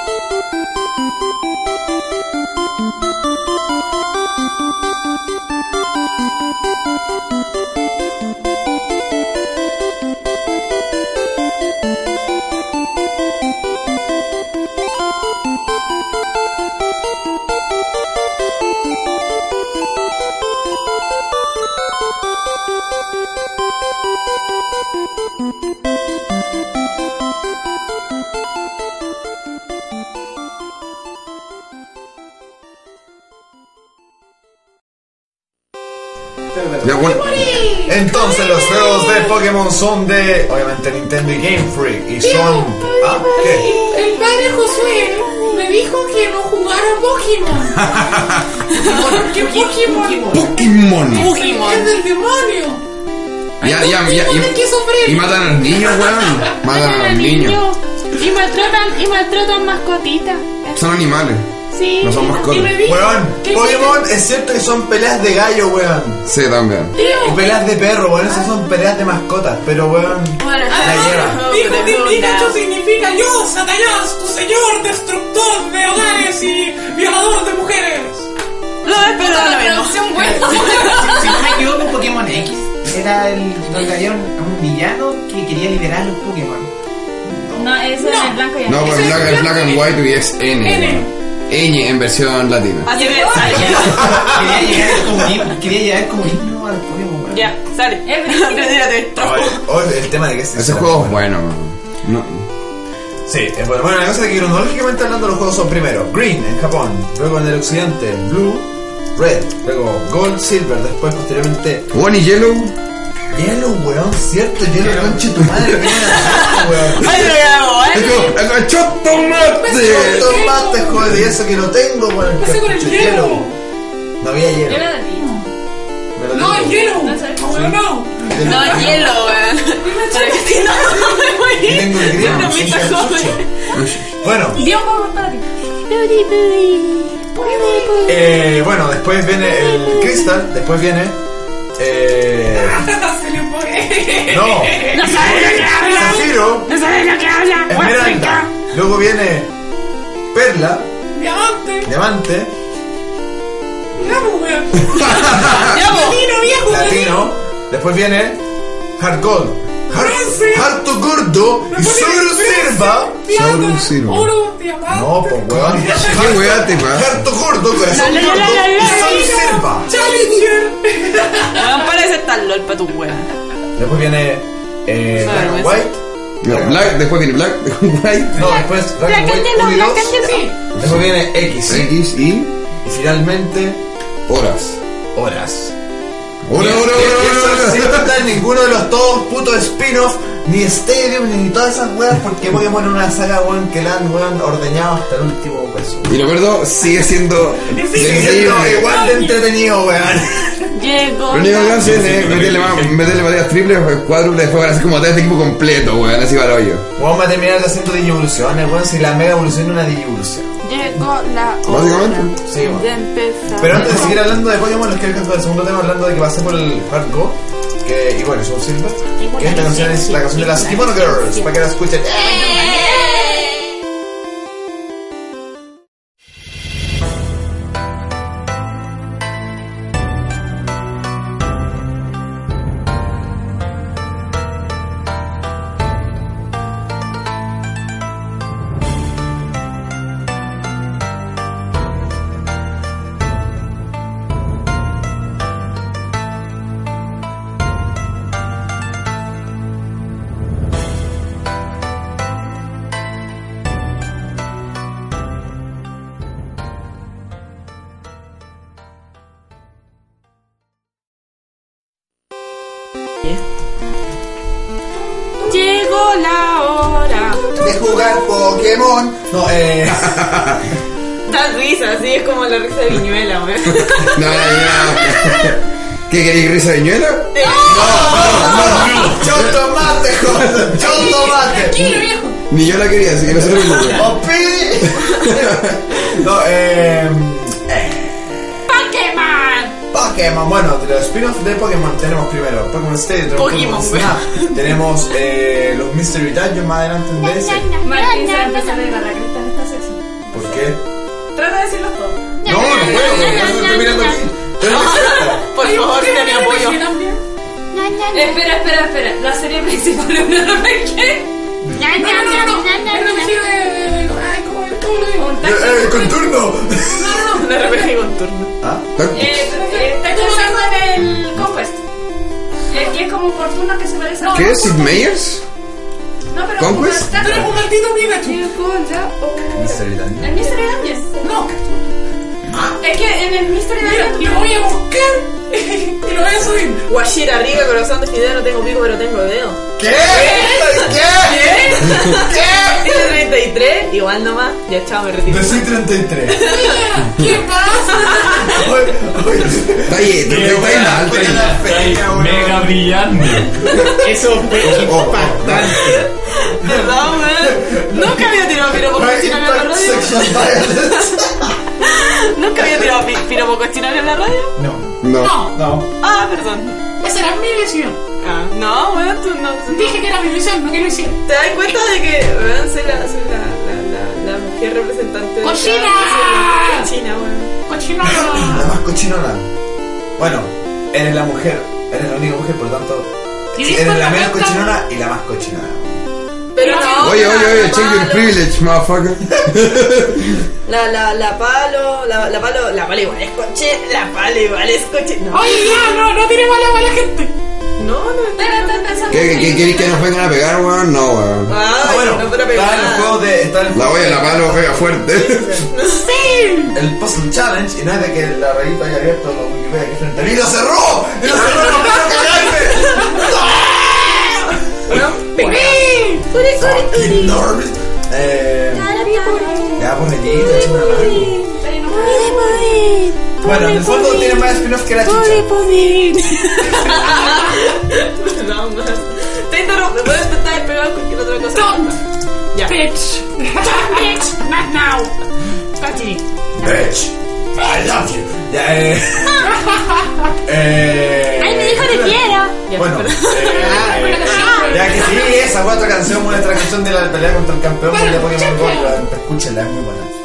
son de, obviamente, Nintendo y Game Freak. Y son... ¿Ah? ¿Qué? El padre Josué me dijo que no jugara Pokémon. Porque Pokémon Pokémon. es del demonio. Ya, ya, ya. Pokémon Y, hay que sufrir. y matan a los niños, weón. Matan a los niños. Y maltratan, y maltratan mascotitas. Son animales. Sí. No son Y mascotas. me dijo Weón, Pokémon es cierto que son peleas de gallo, weón. Sí, también. Y peleas de perro, weón, esas son peleas de mascotas, pero weón, Bueno, la lleva. Dijo que Pikachu significa yo, Satanás, tu señor, destructor de hogares y violador de mujeres. Lo espero la traducción buena. Si no me equivoco, Pokémon X era el donde había un, un villano que quería liberar a los Pokémon. No, eso es el blanco y No, pues Black, es Black and White y es N. N. Ñ en versión latina. Así que, Quería llegar quería llegar al Pokémon, ya, sale. El, el tema de que Ese juego es bueno. Sí, es bueno. Bueno, la cosa es que cronológicamente hablando los juegos son primero Green en Japón, luego en el occidente Blue, Red, luego Gold, Silver, después posteriormente One y Yellow. Yellow, weón, cierto, Yellow, conche tu madre, weón. Ay, lo hago, Es ¿eh? como, ¡El hecho tomate! Tomate, joder, y eso que lo tengo, weón. Pasa con el hielo. No había hielo. Di. Me lo No, el hielo. No. No, no. No, hielo, weón. No, tengo el joven. Bueno, Dio un poco para ti. Eh, bueno, después viene el Crystal, después viene. Eh, Se le fue. no, No sabes lo que habla. Zafiro, No sabes lo que habla. Esmeralda. Luego viene Perla, Diamante. Diamante. Latino, viejo. Latino. Después viene Hard Gold, Harto Gordo y Soro Sirva. Solo diamante. No, pues weón. ¿Qué weá te pasa? Harto Gordo, Corazón Gordo y la, Soro Sirva. Challenger. Parece tan lol pa' tu weón. Después viene eh, Black and. White. No, Black, después viene Black, White, No, después Black and White 1 y 2. Después viene X. X y Y finalmente, horas. Horas. Eso hora, hora. sin ninguno de los todos putos spin-off, ni Stadium, ni todas esas weas, porque Pokémon es una saga weón que la han weón ordeñado hasta el último peso. Y lo peor sigue siendo Sigue siendo igual de entretenido, weón. Llegó. Lo único que hacen es meterle, más, meterle batallas triples, cuádruples, después van a hacer como tres de equipo completo, weón, así va el hoyo. Vamos a terminar haciendo digievoluciones, weón, si la mega evolución es una digievolución. Llegó la hora Básicamente. Sí, de empezar. Pero antes de seguir hablando de Pokémon, les quiero dejar el segundo tema hablando de que pasé por el Hard Go. Que, y bueno, son Silver. Que esta canción es la canción de las Kimono Girls, para que la escuchen. Llegó la risa de Viñuela, weón. No, no, no. ¿Qué queréis risa de ñuela? ¡Yo tomate, joder! ¡Yo tomate! Ni yo la quería, así que no se preocupen. ¡Opi! No, eh. ¡Pokémon! Pokémon, bueno, de los spin-offs de Pokémon tenemos primero Pokémon Stadium, tenemos Pokémon, Snap, tenemos eh, los Mystery Dungeon más adelante en DS. Martín se va a empezar a ir a la cresta en esta sección. ¿Por qué? Trata de decirlos todos. No, no puedo, no estoy mirando así. No. Por favor, ten mi apoyo. Espera, espera, espera. La serie principal es una RPG. No, no, no. RPG de. Ay, ¿cómo es? ¿Cómo lo digo? ¡Eh, con turno! Un RPG con turno. ¿Ah? Eh, eh, Estoy pensando en el Conquest. El que es como por turnos que se parece a ¿Qué es Sid Meier's? No, pero ¿Conquest? como Tú eres un maldito. Llegó la hora. Mystery Dungeon. El Mystery Dungeon. No, Es que en el Mystery mira, lo voy a buscar y lo voy a subir. Guashira, rica, corazón de fideo, no tengo pico, pero tengo dedo. ¿Qué? ¿Qué? ¿Qué? Tiene 33, igual nomás. Ya, chao, me retiro. De soy 33. ¿Qué pasa? Oye, oye. Ahí. la feria, weón. Mega brillante. Eso fue impactante. ¿Verdad, weón? Nunca había tirado piropo cochinario en la radio. Nunca había tirado pi- piropo cochinario en la radio. No, No. no. Ah, perdón. Esa era mi visión. Ah, no, weón, tú no. tú no. Dije que era mi visión, no que lo hiciera. ¿Te das cuenta de que, weón, soy la, soy la, la, la, la mujer representante de ¡Cochina! Cochina, weón. Cochino. La más cochinona. Bueno, eres la mujer. Eres la única mujer, por lo tanto. Y Eres la menos cochinona y la más cochinona. Pero no. Oye, oye, oye, check your palo, privilege, motherfucker. La, la, la palo, la, la palo, la palo igual es coche, la palo igual es coche. No, Oye, ya, no, no tire mala a la gente. no, no. Espera, estoy pensando. ¿Qué, qué, queréis que nos vengan a pegar, weón? No, weón. Ay, Ah, bueno, no está en el pegar. juego de. Está en el La juego voy a de- la mano, pega fuerte. El Puzzle Challenge, y no es de que la rayita haya abierto la Wikipedia aquí frente a mí. ¡Y lo cerró! ¡Y lo cerró! Eh. Ya, una. Bueno, en el fondo tiene más spin-off que la chucha. No. Te interrumpo, puedes intentar despegar cualquier otra cosa. Don't. Ya. Bitch. Bitch. Not now. Bitch. I love you. Ya, eh. eh. Ay, me dijo te quiero. Bueno, eh, ya que sí, esa otra canción, nuestra canción de la pelea contra el campeón Go. weón. Escúchenla, es muy buena.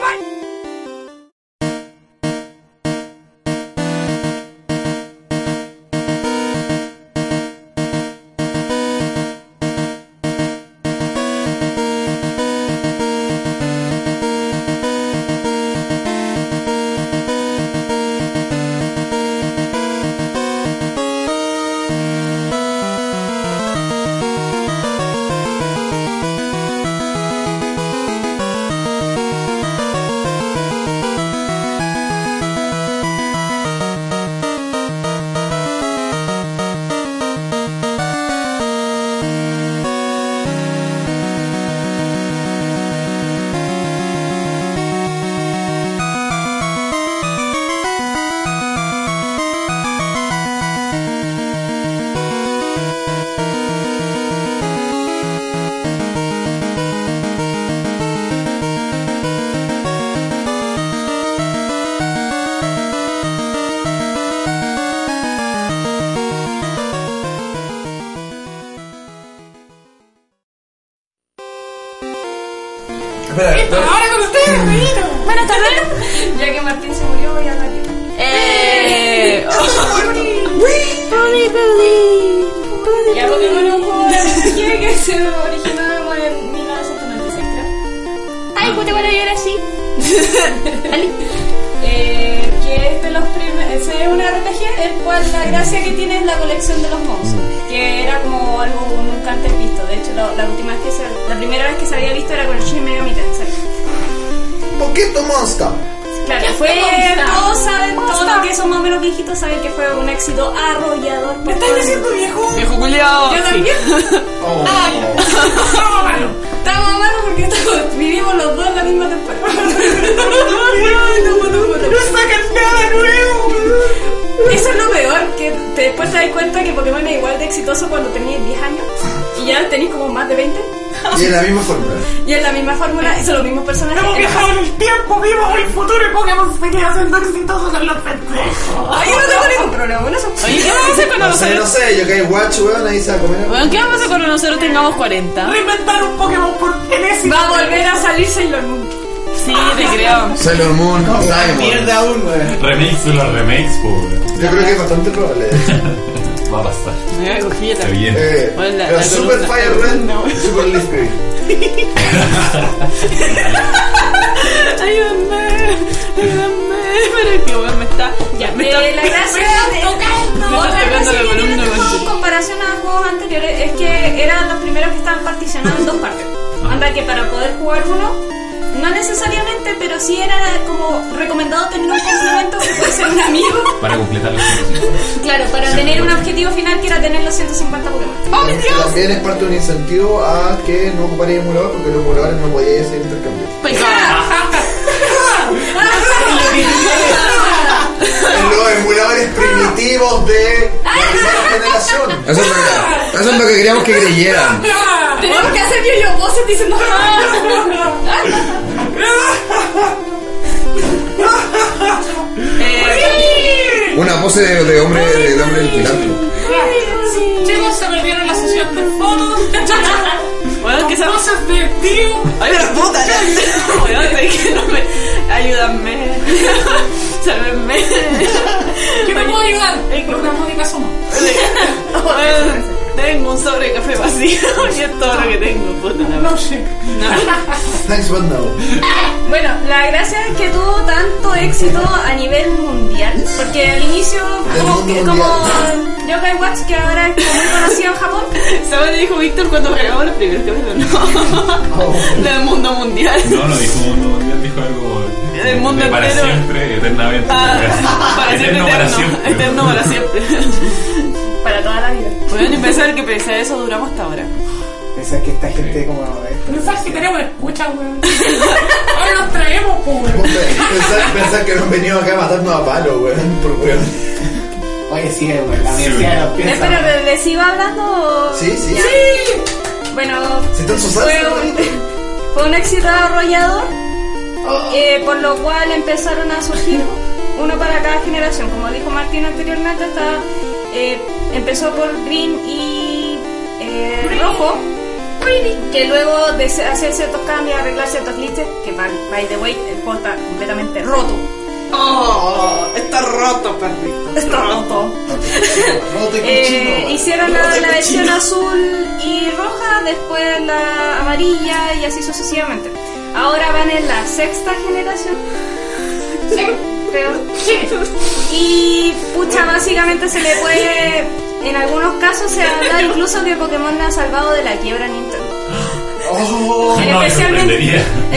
Eh, que es de los primeros, es un RPG, el cual la gracia que tiene es la colección de los monstruos, que era como algo nunca antes visto. De hecho, la, la última vez que se, la primera vez que se había visto era con el Shin Megami Tensei. Poquito Monster. Claro, fue, todos saben, todos los que son más o menos viejitos saben que fue un éxito arrollador. ¿Me estás diciendo viejo? Viejo culiao. Yo Sí. también. Oh. Ah, Porque estamos- vivimos los dos en la misma temporada. No sacan nada nuevo. Eso es lo peor, que te- después te das cuenta que Pokémon es igual de exitoso cuando tenías 10 años y ya tenéis como más de 20. Y en la misma fórmula. Y es la misma fórmula, y son los mismos personajes. Hemos viajado en el tiempo, vimos el futuro y Pokémon seguía siendo exitoso con los pendejos. Ay, yo no tengo ningún problema con eso. Oye, ¿qué vamos a hacer cuando No sé, no sé, yo que hay watch, weón, ahí se va a comer. Bueno, ¿qué vamos a hacer cuando nosotros tengamos 40? Reinventar un Pokémon por enésima Va a volver a salir Sailor Moon. Sí, te creo. Sailor Moon, Diamond. Mierda aún, weón. Remakes de los remakes, po. Yo creo que es bastante probable. Va a pasar. Mira, cogí Se la... viene. Eh, Bueno, la- Super. Fire Red, No. Super Leaf Green. Ayúdame, ayúdame, pero es que weón me está... Ya, me eh, está... la gracia de Me otra tocando la que tiene este en comparación a juegos anteriores es que eran los primeros que estaban particionados en dos partes. Anda que para poder jugar uno, no necesariamente, pero sí era como recomendado tener un complemento que puede ser un amigo. Para completar los 150. Claro, para tener un objetivo final que era tener los 150 Pokémon. ¡Oh, mi Dios! También es parte de un incentivo a que no ocuparía emulador porque los emuladores no podían hacer intercambio. En los emuladores primitivos de la primera generación. Eso es, lo que, eso es lo que queríamos que creyeran. Tenemos que hacer yo-yo voces diciendo. Una pose de, de hombre de, hombre del pilanto. Chicos, se perdieron la sesión de fotos. Weón, que esa... Cosas de tío. Ay, pero puta, ya. Weón, es que no me... Ayúdame. Sálvenme. ¿Qué te puedo ayudar? Tengo un sobre de café vacío y es todo lo que tengo, puta la No sé. Thanks, but no. Bueno, la gracia es que tuvo tanto éxito a nivel mundial, porque al inicio, como, que- mundial. como Yokai Watch, que ahora es como muy conocido en Japón, ¿Sabes lo que dijo Víctor cuando grabamos los primeros capítulos? No. Del mundo mundial. No, no dijo mundo mundial, dijo algo. Del mundo de para entero. siempre, eternamente. Ah, para siempre, Eterno para eterno. siempre. Eterno para siempre. para toda la vida. Bueno, y pensar que pese a eso duramos hasta ahora. Pensar que esta gente como... Pensar que tenemos escucha, weón. Ahora nos traemos, weón. Pensar, pensar que no han venido acá a matarnos a palo, weón, por weón. Oye, sí, güey, la universidad nos Eh, piensa. Pero ¿les iba hablando? Sí, sí. Ya. Bueno, Si están sus fue un, fue un éxito arrollador. eh, por lo cual empezaron a surgir uno para cada generación. Como dijo Martín anteriormente, está, eh, empezó por Green y eh, Rojo, que luego de hacer ciertos cambios, arreglar ciertos glitches, que by, by the way, el juego está completamente roto. Oh, está roto, perrito. Está roto. Eh, hicieron la, la versión azul y roja, después la amarilla y así sucesivamente. Ahora van en la sexta generación. Creo. Y pucha, básicamente se le puede. En algunos casos se habla incluso que Pokémon ha salvado de la quiebra Nintendo. No, me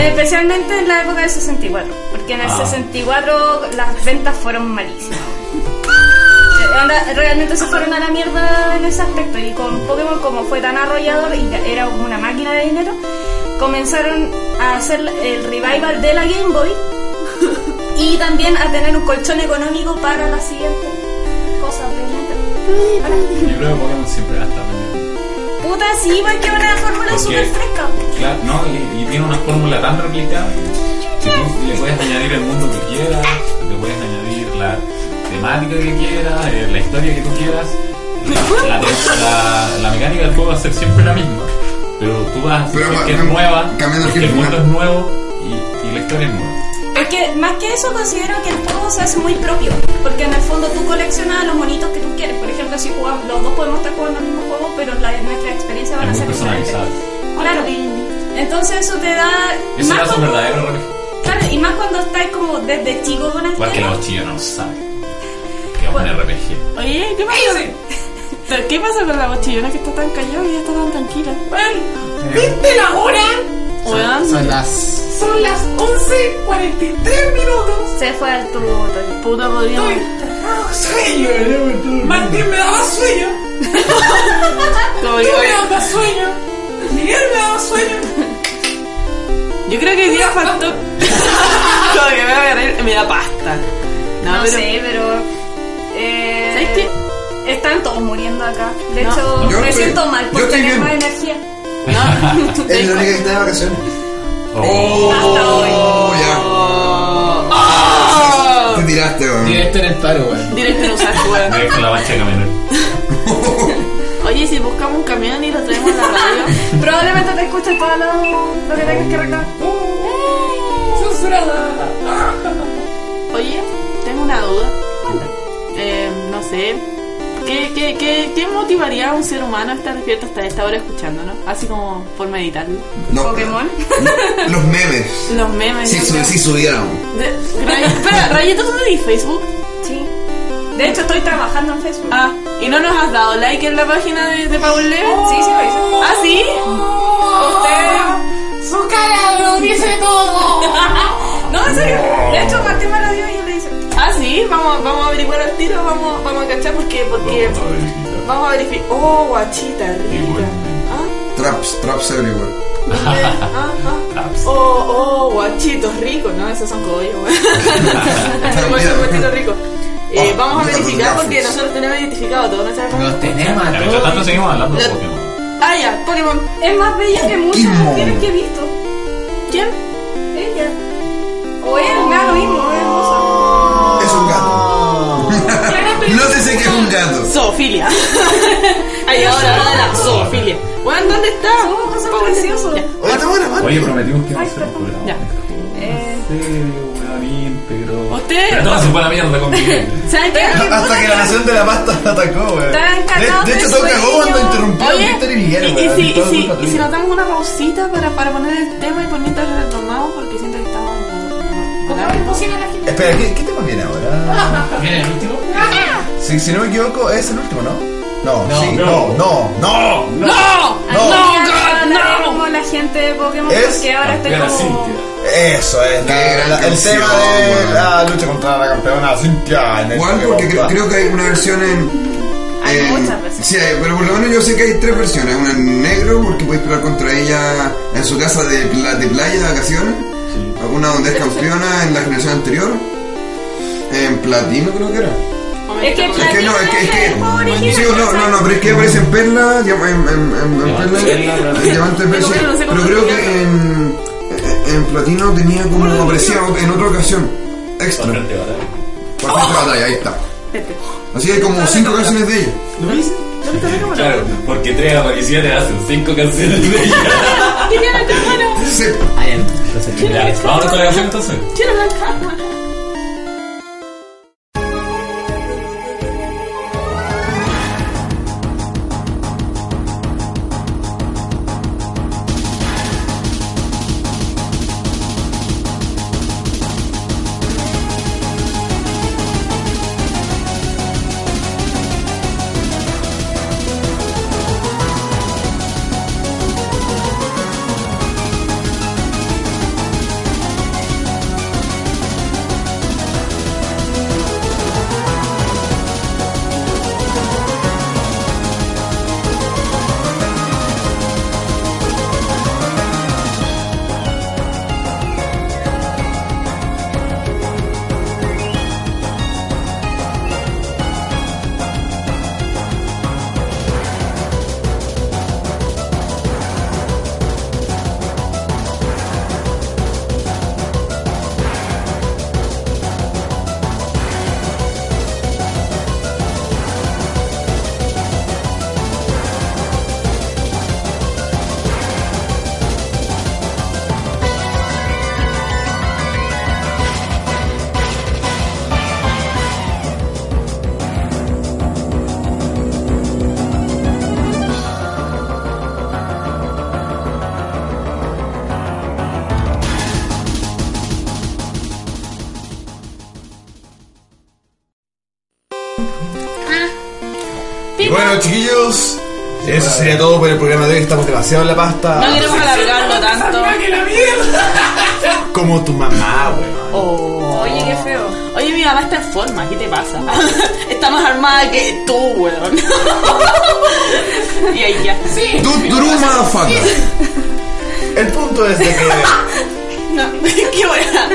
especialmente, en la época del 64, porque en el Ah. 64 las ventas fueron malísimas. Eh, realmente se fueron a la mierda en ese aspecto y con Pokémon como fue tan arrollador y era una máquina de dinero, comenzaron a hacer el revival de la Game Boy y también a tener un colchón económico para la siguiente. Yo creo que Pokémon siempre va a estar vendiendo. Puta, sí, porque es una fórmula súper fresca. Claro, no, y, y tiene una fórmula tan replicable que tú le puedes añadir el mundo que quieras, le puedes añadir la temática que quieras, eh, la historia que tú quieras. La, la- la mecánica del juego va a ser siempre la misma, pero tú vas a hacer que es nueva, porque el mundo es nuevo y, y la historia es nueva. Es que más que eso considero que el juego se hace muy propio, porque en el fondo tú coleccionas los monitos que tú quieres. Por ejemplo, si jugamos, los dos podemos estar jugando el mismo juego, pero la, nuestra experiencia van a ser diferentes. Claro. Entonces eso te da Eso más cuando, verdadero claro, y más cuando estás como desde chico con el Igual que los chillos no saben. Que es un RPG. Oye, ¿qué pasa? ¿Pero ¿Qué pasa con la bochillona que está tan callada y ya está tan tranquila? ¿Viste la hora? Weón, Son las. Son las 11.43 minutos. Se fue al tubo. puta podríamos. Estoy cagado sueño. Martín me daba sueño. Tú me oye, daba sueño. Miguel me daba sueño. yo creo que hoy día faltó. Como que me voy a reír, me da pasta. No, No, pero. sé, pero... Eh, ¿Sabes qué? Están todos muriendo acá. De No. hecho, Yo me estoy- siento mal por tener más energía. No. Es la única que está de vacaciones. Oh, Hasta hoy. Oh, ya. Te tiraste, weón. Directo en el paro, weón. Directo en usar weón. Directo a la mancha de camionero. Oye, si buscamos un camión y lo traemos a la radio. Probablemente te escuche todo lo, lo que tengas que reclamar. Censurada. Oye, tengo una duda. Eh, no sé. ¿Qué, qué, qué, ¿Qué motivaría a un ser humano a estar despierto hasta esta hora escuchándonos? Así como por meditarlo. No, Pokémon. Los memes. Los memes. Si, yo su- creo. si subieran. De- Ray- Espera, Rayito, ¿tú tenés Facebook? Sí. De hecho, estoy trabajando en Facebook. Ah, ¿y no nos has dado like en la página de, de Paul Lever? Sí, sí lo hice. ¿Ah, sí? Usted... Su cara lo dice todo. No, en serio. De hecho, Martín me lo dio sí, vamos, vamos a averiguar al tiro, vamos, vamos a cachar porque, porque Vamos a verificar. vamos a verificar. Oh, guachita, rica. Ah, Traps, traps everywhere. ah, ah. Traps. Oh, oh, guachitos ricos, ¿no? Esos son cogollos, guachitos ricos. Eh, Oh, vamos a verificar porque nosotros tenemos identificado todo, ¿no sabemos? Los tenemos a Ya, mientras tanto todos. seguimos hablando de Lo- Pokémon. Ah, ya, Pokémon. Es más bella que muchas mujeres que he visto. ¿Quién? Ella. O él, me da lo mismo, Nótese que es un gato. Zoofilia. Ahí ahora va la zoofilia. Bueno, ¿dónde está? Son, son preciosos. Ya. Oye, está buena. Oye, prometimos que a Ay, hacer un perdón. programa. Ya. En serio, weón, íntegro. Usted- Pero todo se fue a la mierda con Miguel. ¿Saben qué? Hasta que la nación de la pasta atacó, weón. De, cagados de hecho, de todo cagó sueño. cuando interrumpió a Oye, Víctor y Miguel, y weón. si, y, Todo si, culpa y si tuya. nos damos una pausita para, para poner el tema y por mientras retomamos porque siento que estamos... Pongamos imposible a la gente. Espera, ¿qué, ¿qué tema viene ahora? ¿Viene el último? Si, si no me equivoco, es el último, ¿no? No, No, sí, no. no, no, no. ¡No! No, no. como la gente de Pokémon Es porque ahora estoy Campeona como... Cintia. Eso es, la- gran la- el canción, tema de la lucha contra la campeona Cintia. en el Igual porque creo que hay una versión en. Hay en- muchas versiones. Sí, pero por lo menos yo sé que hay tres versiones. Una en negro, porque puedes pelear contra ella en su casa de, pla- de playa de vacaciones. Una donde es campeona en la generación anterior. En platino, creo que era. Es que Es que no, es que. Es que juego original, sí, no, no, no, pero es que aparece en perla, diam- en, en, en, en Diamante perla, perla, en diamante sí. Pero creo que en, en platino tenía como aparecía en otra ocasión. Extra. Frente batalla. Batalla, ahí está. Así que hay como cinco canciones de ella. ¿Lo viste? Claro, porque tres apariciones hacen cinco canciones de ella. Tenía la cámara. Sí. Vámonos con la canción entonces. Tiene la cámara. Sería todo por el programa de hoy. Estamos demasiado en la pasta. No queremos alargarlo tanto. Como tu mamá, weón. Oh. Oye, qué feo. Oye, mi mamá está en forma, ¿qué te pasa? está más armada que tú, weón. y ahí ya. Sí. Motherfucker. El punto es de que No, qué buena.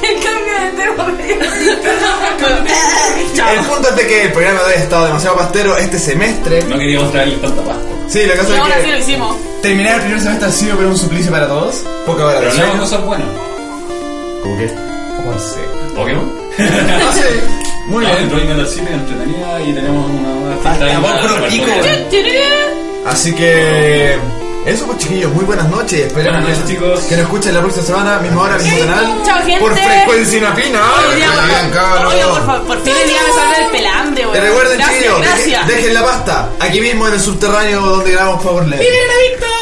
¿Qué cambio de tema? el punto es de que el programa de hoy ha estado demasiado pastero este semestre. No queríamos traerle tanta pasta. Sí, la Y cosa ahora es sí lo que hicimos. terminar el primer semestre ha sido pero un suplicio para todos. Poca hora de Pero hablamos sueño. cosas buenas. ¿Cómo qué? ¿Cómo sé? ¿Pokémon? Ah, sí. Muy No, bien. Drawing Metal City entretenida y tenemos una ahí amor para por. Así que eso pues chiquillos, muy buenas noches. Esperemos Buenas noches, que, chicos. que nos escuchen la próxima semana, misma hora, mismo canal. Chao, gente. Por frecuencia cabros. oye, por, favor, por fin el día me salve el pelambre. Te recuerden gracias, chiquillos, deje- gracias. dejen la pasta aquí mismo en el subterráneo donde grabamos Power Level. ¡Viva la Víctor!